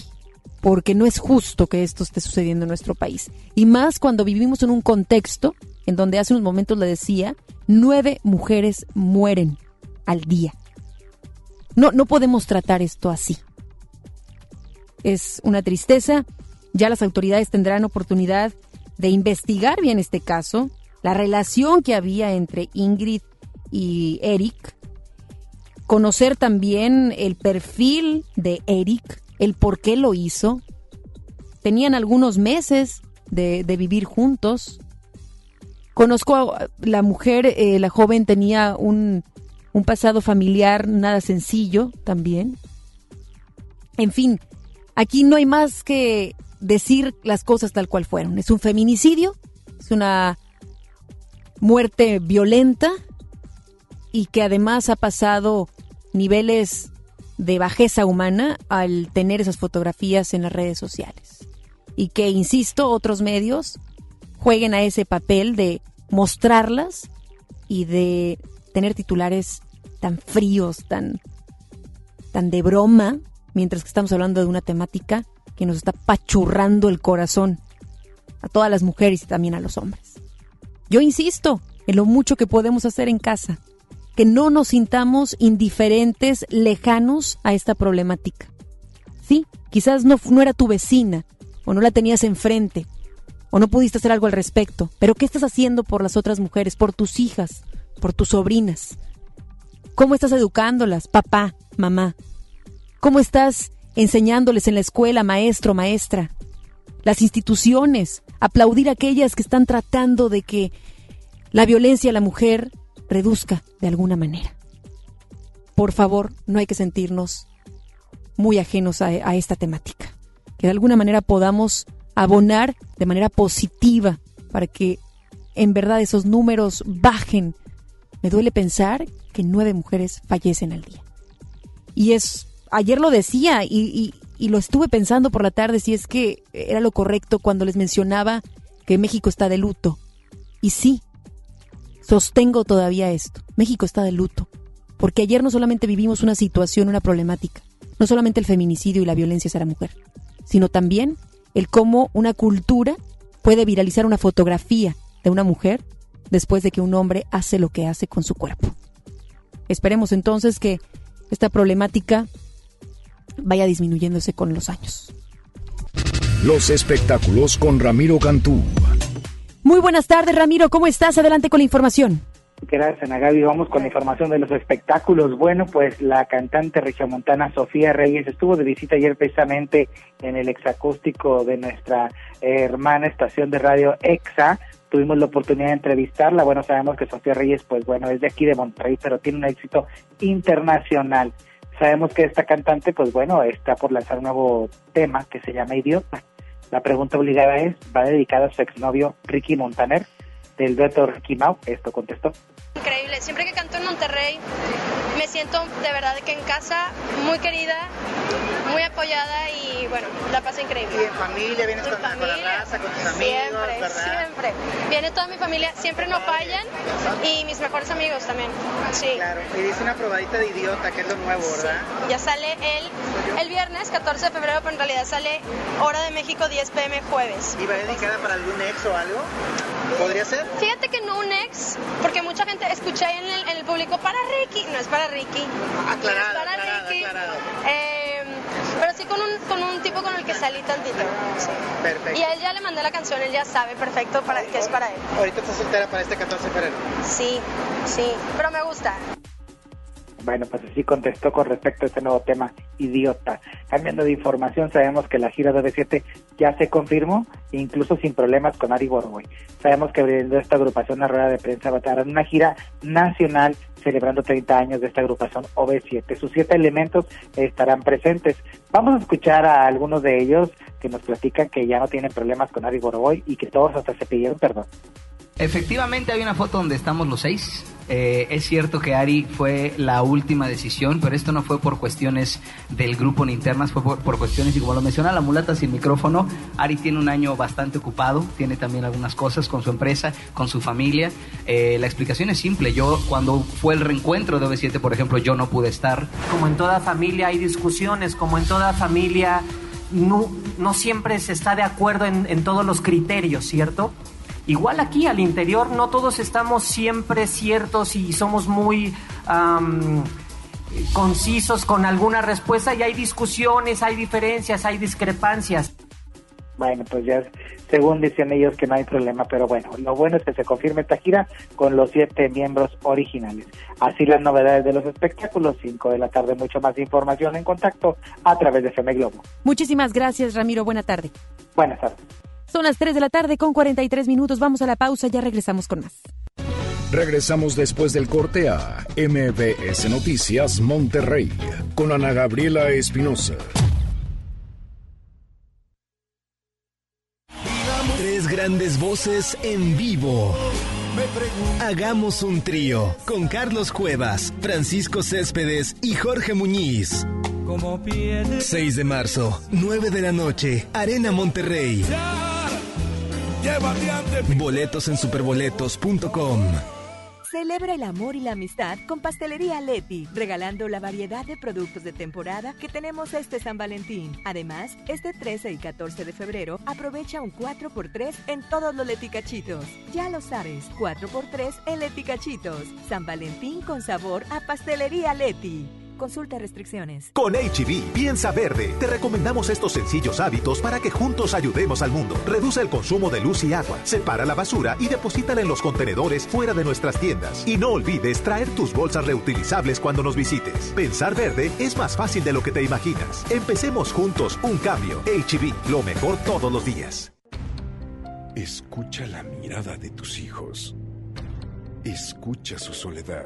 porque no es justo que esto esté sucediendo en nuestro país. Y más cuando vivimos en un contexto en donde hace unos momentos le decía, nueve mujeres mueren al día. No, no podemos tratar esto así. Es una tristeza. Ya las autoridades tendrán oportunidad de investigar bien este caso, la relación que había entre Ingrid y Eric, conocer también el perfil de Eric, el por qué lo hizo. Tenían algunos meses de, vivir juntos. Conozco a la mujer, eh, la joven tenía un, un pasado familiar nada sencillo también. En fin, aquí no hay más que decir las cosas tal cual fueron. Es un feminicidio, es una muerte violenta y que además ha pasado niveles de bajeza humana al tener esas fotografías en las redes sociales. Y que, insisto, otros medios jueguen a ese papel de mostrarlas y de tener titulares tan fríos, tan, tan de broma, mientras que estamos hablando de una temática que nos está pachurrando el corazón a todas las mujeres y también a los hombres. Yo insisto en lo mucho que podemos hacer en casa, que no nos sintamos indiferentes, lejanos a esta problemática. Sí, quizás no, no era tu vecina, o no la tenías enfrente, o no pudiste hacer algo al respecto, pero ¿qué estás haciendo por las otras mujeres, por tus hijas, por tus sobrinas? ¿Cómo estás educándolas, papá, mamá? ¿Cómo estás enseñándoles en la escuela, maestro, maestra? Las instituciones, aplaudir a aquellas que están tratando de que la violencia a la mujer reduzca de alguna manera. Por favor, no hay que sentirnos muy ajenos a, a esta temática. Que de alguna manera podamos abonar de manera positiva para que en verdad esos números bajen. Me duele pensar que nueve mujeres fallecen al día. Y es, ayer lo decía y, lo estuve pensando por la tarde si es que era lo correcto cuando les mencionaba que México está de luto. Y sí, sostengo todavía esto. México está de luto. Porque ayer no solamente vivimos una situación, una problemática, no solamente el feminicidio y la violencia hacia la mujer, sino también el cómo una cultura puede viralizar una fotografía de una mujer después de que un hombre hace lo que hace con su cuerpo. Esperemos entonces que esta problemática vaya disminuyéndose con los años. Los espectáculos con Ramiro Cantú. Muy buenas tardes, Ramiro. ¿Cómo estás? Adelante con la información. Gracias, Ana Gaby. Vamos con la información de los espectáculos. Bueno, pues la cantante regiomontana Sofía Reyes estuvo de visita ayer precisamente en el exacústico de nuestra hermana estación de radio EXA. Tuvimos la oportunidad de entrevistarla. Bueno, sabemos que Sofía Reyes, pues bueno, es de aquí de Monterrey, pero tiene un éxito internacional. Sabemos que esta cantante, pues bueno, está por lanzar un nuevo tema que se llama Idiota. La pregunta obligada es, ¿va dedicada a su exnovio Ricky Montaner? Del dueto Ricky Mau, esto contestó. Increíble, siempre que canto en Monterrey me siento de verdad que en casa, muy querida, muy apoyada y bueno, la paso increíble. ¿Y en familia vienes con, con, la raza, con tus amigos? Siempre, ¿verdad? siempre. Viene toda mi familia, siempre no fallan y mis mejores amigos también. Sí. Claro, y dice una probadita de idiota, que es lo nuevo, ¿verdad? Sí. Ya sale el, el viernes 14 de febrero, pero en realidad sale hora de México 10 pm jueves. ¿Y va dedicada para algún ex o algo? ¿Podría ser? Fíjate que no un ex, porque mucha gente escuché en el, en el público para Ricky, no es para Ricky. Aclarado, no es para aclarado, Ricky. aclarado. Eh, pero sí con un, con un tipo con el que salí tantito. Sí. Perfecto. Y a él ya le mandé la canción, él ya sabe perfecto para que es para él. Ahorita estás soltera para este 14 de febrero. Sí, sí, pero me gusta. Bueno, pues así contestó con respecto a este nuevo tema, idiota. Cambiando de información, sabemos que la gira de B7 ya se confirmó, incluso sin problemas con Ari Boroboy. Sabemos que abriendo esta agrupación una rueda de prensa va a estar en una gira nacional celebrando 30 años de esta agrupación OB7. Sus siete elementos estarán presentes. Vamos a escuchar a algunos de ellos que nos platican que ya no tienen problemas con Ari Boroboy y que todos hasta se pidieron perdón. Efectivamente hay una foto donde estamos los seis. Eh, es cierto que Ari fue la última decisión, pero esto no fue por cuestiones del grupo ni internas, fue por, cuestiones, y como lo menciona la mulata sin micrófono, Ari tiene un año bastante ocupado, tiene también algunas cosas con su empresa, con su familia. Eh, la explicación es simple, yo cuando fue el reencuentro de OV7, por ejemplo, yo no pude estar. Como en toda familia hay discusiones, como en toda familia no, no siempre se está de acuerdo en todos los criterios, ¿cierto? Igual aquí al interior no todos estamos siempre ciertos y somos muy um, concisos con alguna respuesta y hay discusiones, hay diferencias, hay discrepancias. Bueno, pues ya según dicen ellos que no hay problema, pero bueno, lo bueno es que se confirme esta gira con los siete miembros originales. Así las novedades de los espectáculos, 5 de la tarde, mucho más información en contacto a través de FM Globo. Muchísimas gracias, Ramiro. Buena tarde. Buenas tardes. Son las 3 de la tarde con 43 minutos. Vamos a la pausa, ya regresamos con más. Regresamos después del corte a MBS Noticias Monterrey con Ana Gabriela Espinosa. Tres grandes voces en vivo. Hagamos un trío con Carlos Cuevas, Francisco Céspedes y Jorge Muñiz. 6 de marzo, 9 de la noche, Arena Monterrey. Boletos en superboletos.com. Celebra el amor y la amistad con Pastelería Leti, regalando la variedad de productos de temporada que tenemos este San Valentín. Además, este 13 y 14 de febrero aprovecha un 4x3 en todos los leticachitos. Ya lo sabes, 4x3 en leticachitos. San Valentín con sabor a Pastelería Leti. Consulta restricciones. Con HB, piensa verde. Te recomendamos estos sencillos hábitos para que juntos ayudemos al mundo. Reduce el consumo de luz y agua, separa la basura y deposítala en los contenedores fuera de nuestras tiendas. Y no olvides traer tus bolsas reutilizables cuando nos visites. Pensar verde es más fácil de lo que te imaginas. Empecemos juntos un cambio. HB, lo mejor todos los días. Escucha la mirada de tus hijos. Escucha su soledad.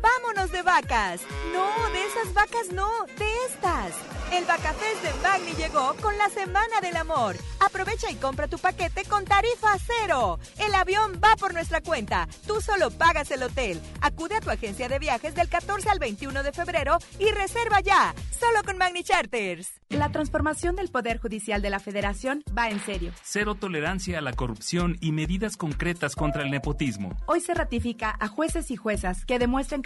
¡Vámonos de vacas! No, de esas vacas no, de estas. El Vacafest de Magni llegó con la Semana del Amor. Aprovecha y compra tu paquete con tarifa cero. El avión va por nuestra cuenta. Tú solo pagas el hotel. Acude a tu agencia de viajes del 14 al 21 de febrero y reserva ya. Solo con Magni Charters. La transformación del Poder Judicial de la Federación va en serio. Cero tolerancia a la corrupción y medidas concretas contra el nepotismo. Hoy se ratifica a jueces y juezas que demuestren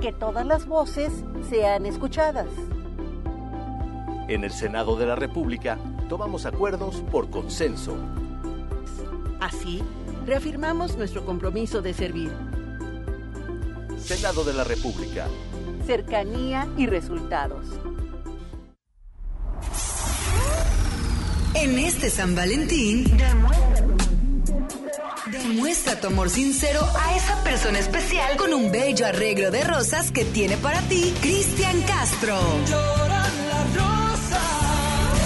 que todas las voces sean escuchadas. En el Senado de la República tomamos acuerdos por consenso. Así, reafirmamos nuestro compromiso de servir. Senado de la República. Cercanía y resultados. En este San Valentín, Demuestra tu amor sincero a esa persona especial con un bello arreglo de rosas que tiene para ti Cristian Castro. Lloran las rosas,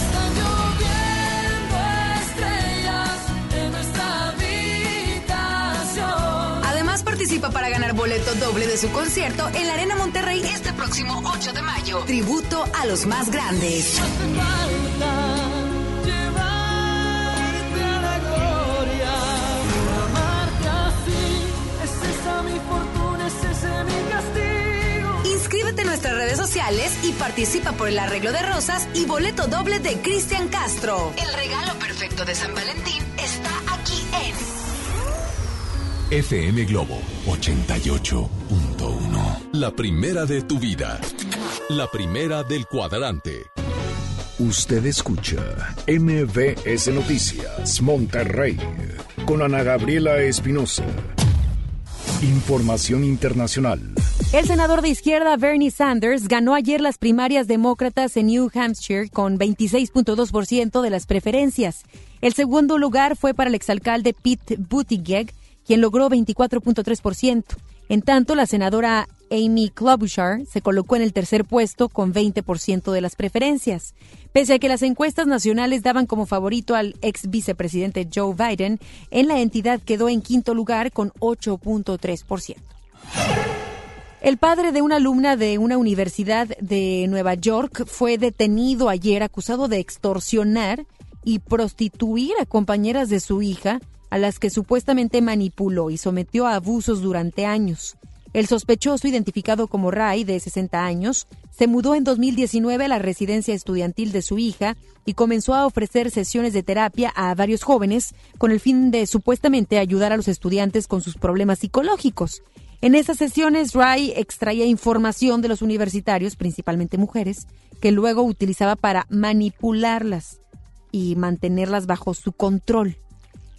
están lloviendo estrellas en nuestra habitación. Además participa para ganar boleto doble de su concierto en la Arena Monterrey este próximo 8 de mayo. Tributo a los más grandes. Redes sociales y participa por el arreglo de rosas y boleto doble de Cristian Castro. El regalo perfecto de San Valentín está aquí en FM Globo 88.1. La primera de tu vida. La primera del cuadrante. Usted escucha MBS Noticias Monterrey con Ana Gabriela Espinosa. Información internacional. El senador de izquierda Bernie Sanders ganó ayer las primarias demócratas en New Hampshire con 26.2% de las preferencias. El segundo lugar fue para el exalcalde Pete Buttigieg, quien logró 24.3%. En tanto, la senadora Amy Klobuchar se colocó en el tercer puesto con 20% de las preferencias. Pese a que las encuestas nacionales daban como favorito al ex vicepresidente Joe Biden, en la entidad quedó en quinto lugar con 8.3%. El padre de una alumna de una universidad de Nueva York fue detenido ayer acusado de extorsionar y prostituir a compañeras de su hija a las que supuestamente manipuló y sometió a abusos durante años. El sospechoso, identificado como Ray, de 60 años, se mudó en 2019 a la residencia estudiantil de su hija y comenzó a ofrecer sesiones de terapia a varios jóvenes con el fin de supuestamente ayudar a los estudiantes con sus problemas psicológicos. En esas sesiones, Ray extraía información de los universitarios, principalmente mujeres, que luego utilizaba para manipularlas y mantenerlas bajo su control.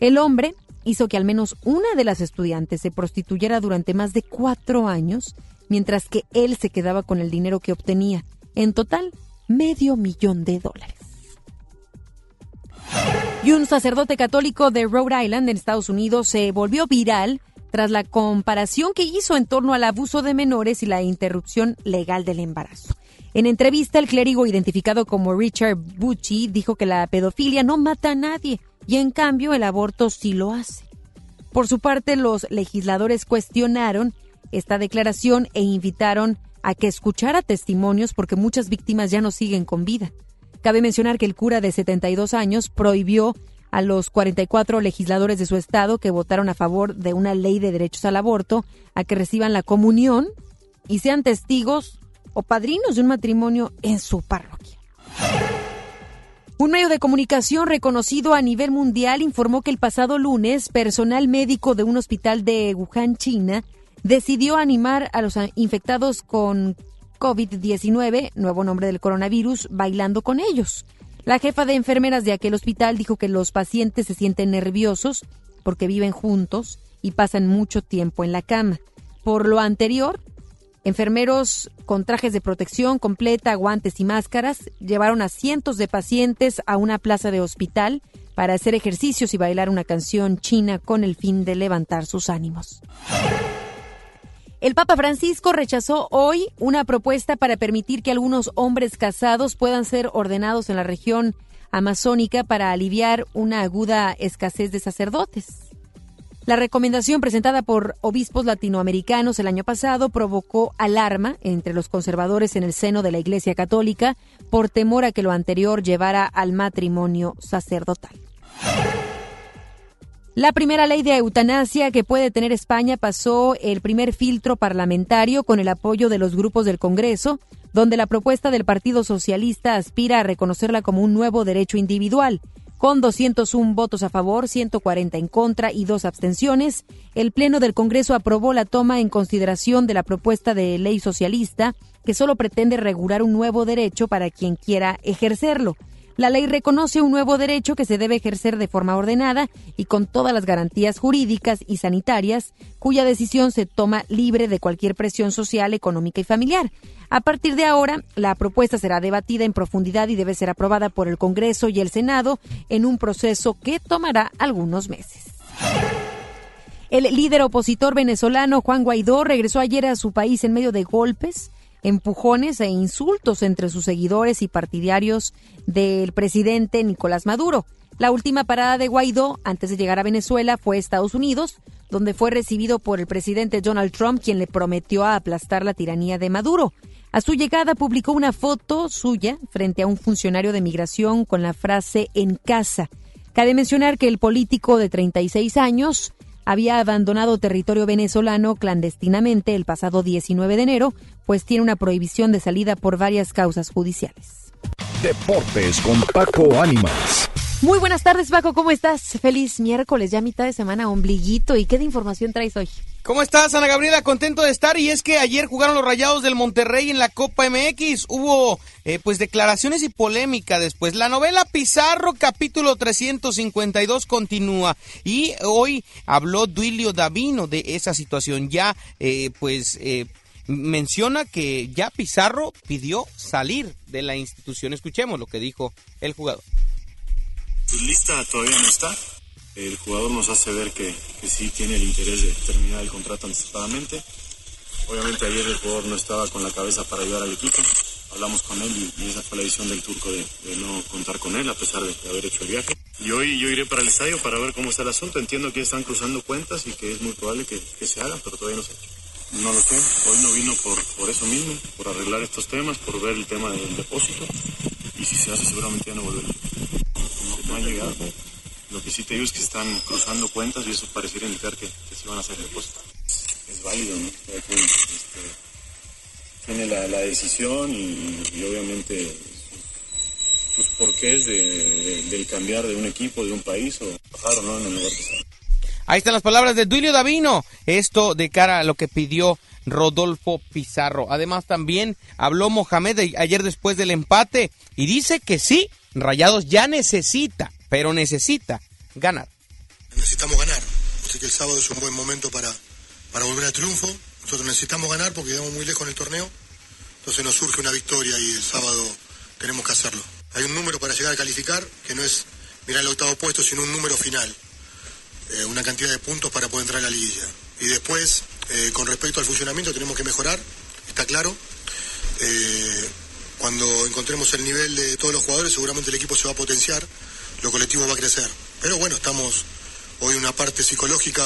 El hombre hizo que al menos una de las estudiantes se prostituyera durante más de cuatro años, mientras que él se quedaba con el dinero que obtenía. En total, medio millón de dólares. Y un sacerdote católico de Rhode Island, en Estados Unidos, se volvió viral tras la comparación que hizo en torno al abuso de menores y la interrupción legal del embarazo. En entrevista, el clérigo identificado como Richard Bucci dijo que la pedofilia no mata a nadie, y en cambio el aborto sí lo hace. Por su parte, los legisladores cuestionaron esta declaración e invitaron a que escuchara testimonios porque muchas víctimas ya no siguen con vida. Cabe mencionar que el cura de 72 años prohibió a los 44 legisladores de su estado que votaron a favor de una ley de derechos al aborto a que reciban la comunión y sean testigos o padrinos de un matrimonio en su parroquia. Un medio de comunicación reconocido a nivel mundial informó que el pasado lunes personal médico de un hospital de Wuhan, China, decidió animar a los infectados con COVID-19, nuevo nombre del coronavirus, bailando con ellos. La jefa de enfermeras de aquel hospital dijo que los pacientes se sienten nerviosos porque viven juntos y pasan mucho tiempo en la cama. Por lo anterior, Enfermeros con trajes de protección completa, guantes y máscaras llevaron a cientos de pacientes a una plaza de hospital para hacer ejercicios y bailar una canción china con el fin de levantar sus ánimos. El Papa Francisco rechazó hoy una propuesta para permitir que algunos hombres casados puedan ser ordenados en la región amazónica para aliviar una aguda escasez de sacerdotes. La recomendación presentada por obispos latinoamericanos el año pasado provocó alarma entre los conservadores en el seno de la Iglesia Católica por temor a que lo anterior llevara al matrimonio sacerdotal. La primera ley de eutanasia que puede tener España pasó el primer filtro parlamentario con el apoyo de los grupos del Congreso, donde la propuesta del Partido Socialista aspira a reconocerla como un nuevo derecho individual. Con 201 votos a favor, 140 en contra y dos abstenciones, el Pleno del Congreso aprobó la toma en consideración de la propuesta de ley socialista que solo pretende regular un nuevo derecho para quien quiera ejercerlo. La ley reconoce un nuevo derecho que se debe ejercer de forma ordenada y con todas las garantías jurídicas y sanitarias, cuya decisión se toma libre de cualquier presión social, económica y familiar. A partir de ahora, la propuesta será debatida en profundidad y debe ser aprobada por el Congreso y el Senado en un proceso que tomará algunos meses. El líder opositor venezolano Juan Guaidó regresó ayer a su país en medio de golpes, empujones e insultos entre sus seguidores y partidarios del presidente Nicolás Maduro. La última parada de Guaidó antes de llegar a Venezuela fue Estados Unidos, donde fue recibido por el presidente Donald Trump, quien le prometió aplastar la tiranía de Maduro. A su llegada publicó una foto suya frente a un funcionario de migración con la frase en casa. Cabe mencionar que el político de 36 años había abandonado territorio venezolano clandestinamente el pasado 19 de enero, pues tiene una prohibición de salida por varias causas judiciales. Deportes con Paco Ánimas. Muy buenas tardes, Paco, ¿cómo estás? Feliz miércoles, ya mitad de semana, ombliguito. ¿Y qué de información traes hoy? ¿Cómo estás, Ana Gabriela? Contento de estar. Y es que ayer jugaron los Rayados del Monterrey en la Copa MX. Hubo, eh, pues, declaraciones y polémica después. La novela Pizarro, capítulo 352, continúa. Y hoy habló Duilio Davino de esa situación. Ya, eh, pues, eh, menciona que ya Pizarro pidió salir de la institución. Escuchemos lo que dijo el jugador. Pues lista todavía no está. El jugador nos hace ver que, que sí tiene el interés de terminar el contrato anticipadamente. Obviamente ayer el jugador no estaba con la cabeza para ayudar al equipo. Hablamos con él y, esa fue la decisión del turco de, no contar con él a pesar de, haber hecho el viaje. Y hoy yo iré para el estadio para ver cómo está el asunto. Entiendo que están cruzando cuentas y que es muy probable que, se haga, pero todavía no hecho. No lo sé, hoy no vino por, por eso mismo, por arreglar estos temas, por ver el tema del depósito y si se hace seguramente ya no volverá. No ha llegado Lo que sí te digo es que están cruzando cuentas y eso pareciera indicar que, que sí van a hacer depósito. Es válido, ¿no? Este, tiene la, decisión y, obviamente sus, sus porqués de, de- del cambiar de un equipo, de un país o bajar o no en el lugar. Ahí están las palabras de Duilio Davino. Esto de cara a lo que pidió Rodolfo Pizarro. Además, también habló Mohamed ayer después del empate y dice que sí, Rayados ya necesita, pero necesita ganar. necesitamos ganar. Así que el sábado es un buen momento para, para volver al triunfo. Nosotros necesitamos ganar porque quedamos muy lejos en el torneo. Entonces nos surge una victoria y el sábado tenemos que hacerlo. Hay un número para llegar a calificar, que no es mirar el octavo puesto, sino un número final. Eh, una cantidad de puntos para poder entrar a la liguilla. Y después, eh, con respecto al funcionamiento, tenemos que mejorar, está claro. Eh, cuando encontremos el nivel de todos los jugadores, seguramente el equipo se va a potenciar, lo colectivo va a crecer. Pero bueno, estamos hoy en una parte psicológica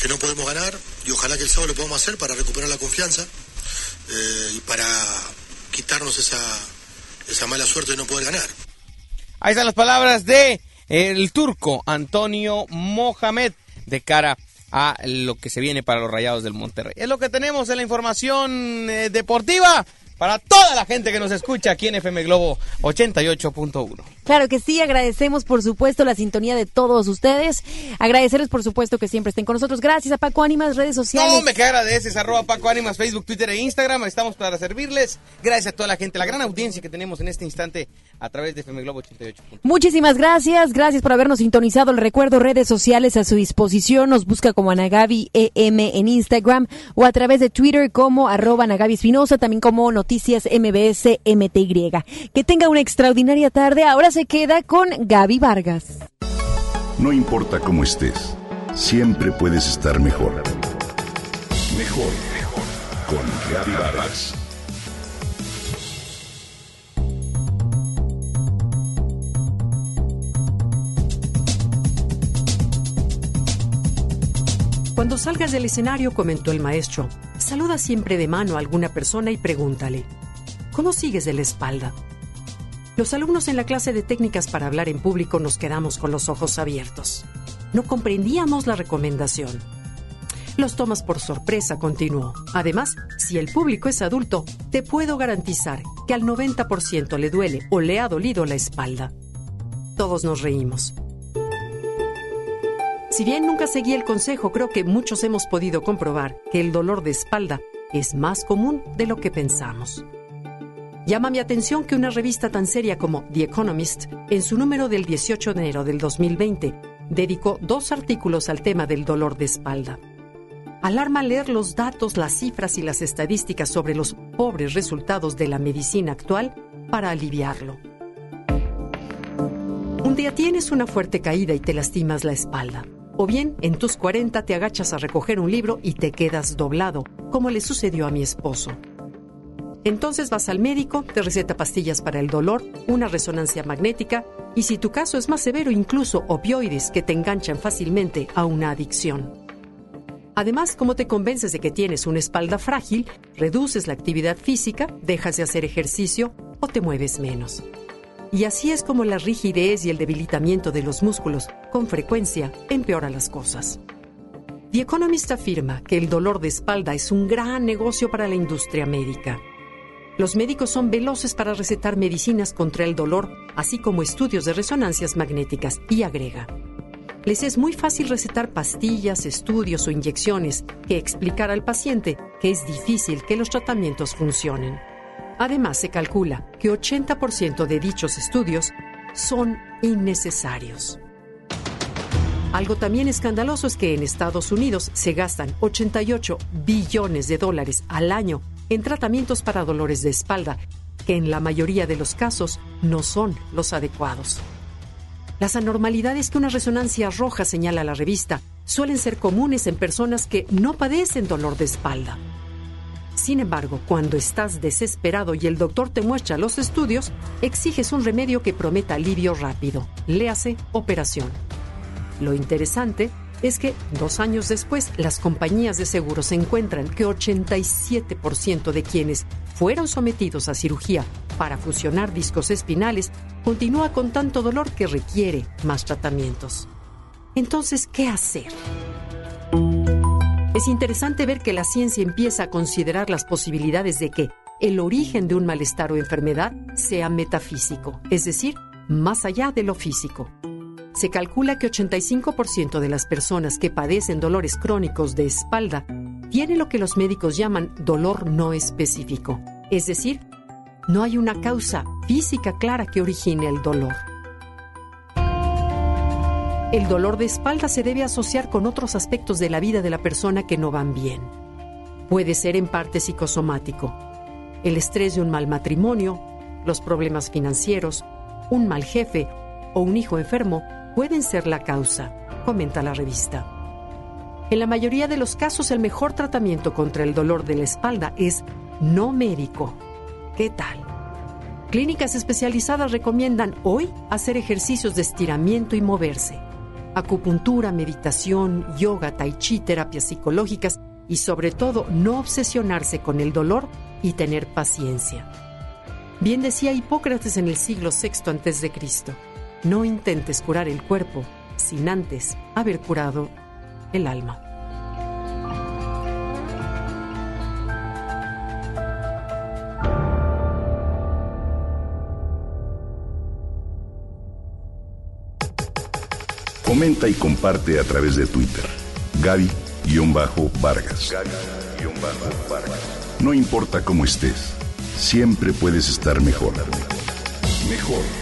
que no podemos ganar y ojalá que el sábado lo podamos hacer para recuperar la confianza eh, y para quitarnos esa, esa mala suerte de no poder ganar. Ahí están las palabras de el turco Antonio Mohamed de cara a lo que se viene para los Rayados del Monterrey. Es lo que tenemos en la información eh, deportiva para toda la gente que nos escucha aquí en FM Globo 88.1. Claro que sí, agradecemos por supuesto la sintonía de todos ustedes. Agradecerles por supuesto que siempre estén con nosotros. Gracias a Paco Ánimas, redes sociales. No, me que agradeces, arroba Paco Ánimas, Facebook, Twitter e Instagram. Estamos para servirles. Gracias a toda la gente, la gran audiencia que tenemos en este instante a través de FM Globo 88. Muchísimas gracias, gracias por habernos sintonizado. Les recuerdo redes sociales a su disposición. Nos busca como Anagabi EM en Instagram o a través de Twitter como arroba Anagabi Espinosa, también como Noticias MBS MTY. Que tenga una extraordinaria tarde. Ahora se queda con Gaby Vargas. No importa cómo estés, siempre puedes estar mejor. Mejor, mejor. Con Gaby Vargas. Cuando salgas del escenario, comentó el maestro, saluda siempre de mano a alguna persona y pregúntale, ¿cómo sigues de la espalda? Los alumnos en la clase de técnicas para hablar en público nos quedamos con los ojos abiertos. No comprendíamos la recomendación. Los tomas por sorpresa, continuó. Además, si el público es adulto, te puedo garantizar que al 90% le duele o le ha dolido la espalda. Todos nos reímos. Si bien nunca seguí el consejo, creo que muchos hemos podido comprobar que el dolor de espalda es más común de lo que pensamos. Llama mi atención que una revista tan seria como The Economist, en su número del 18 de enero del 2020, dedicó dos artículos al tema del dolor de espalda. Alarma leer los datos, las cifras y las estadísticas sobre los pobres resultados de la medicina actual para aliviarlo. Un día tienes una fuerte caída y te lastimas la espalda. O bien, en tus 40 te agachas a recoger un libro y te quedas doblado, como le sucedió a mi esposo. Entonces vas al médico, te receta pastillas para el dolor, una resonancia magnética y si tu caso es más severo, incluso opioides que te enganchan fácilmente a una adicción. Además, como te convences de que tienes una espalda frágil, reduces la actividad física, dejas de hacer ejercicio o te mueves menos. Y así es como la rigidez y el debilitamiento de los músculos con frecuencia empeora las cosas. The Economist afirma que el dolor de espalda es un gran negocio para la industria médica. Los médicos son veloces para recetar medicinas contra el dolor, así como estudios de resonancias magnéticas, y agrega. Les es muy fácil recetar pastillas, estudios o inyecciones que explicar al paciente que es difícil que los tratamientos funcionen. Además, se calcula que 80% de dichos estudios son innecesarios. Algo también escandaloso es que en Estados Unidos se gastan 88 billones de dólares al año en tratamientos para dolores de espalda, que en la mayoría de los casos no son los adecuados. Las anormalidades que una resonancia roja señala la revista suelen ser comunes en personas que no padecen dolor de espalda. Sin embargo, cuando estás desesperado y el doctor te muestra los estudios, exiges un remedio que prometa alivio rápido. Léase operación. Lo interesante es que dos años después las compañías de seguros encuentran que 87% de quienes fueron sometidos a cirugía para fusionar discos espinales continúa con tanto dolor que requiere más tratamientos. Entonces, ¿qué hacer? Es interesante ver que la ciencia empieza a considerar las posibilidades de que el origen de un malestar o enfermedad sea metafísico, es decir, más allá de lo físico. Se calcula que 85% de las personas que padecen dolores crónicos de espalda tienen lo que los médicos llaman dolor no específico, es decir, no hay una causa física clara que origine el dolor. El dolor de espalda se debe asociar con otros aspectos de la vida de la persona que no van bien. Puede ser en parte psicosomático. El estrés de un mal matrimonio, los problemas financieros, un mal jefe o un hijo enfermo pueden ser la causa, comenta la revista. En la mayoría de los casos el mejor tratamiento contra el dolor de la espalda es no médico. ¿Qué tal? Clínicas especializadas recomiendan hoy hacer ejercicios de estiramiento y moverse. Acupuntura, meditación, yoga, tai chi, terapias psicológicas y sobre todo no obsesionarse con el dolor y tener paciencia. Bien decía Hipócrates en el siglo VI a.C., no intentes curar el cuerpo sin antes haber curado el alma. Comenta y comparte a través de Twitter. Gaby-Vargas. No importa cómo estés, siempre puedes estar mejor. Mejor.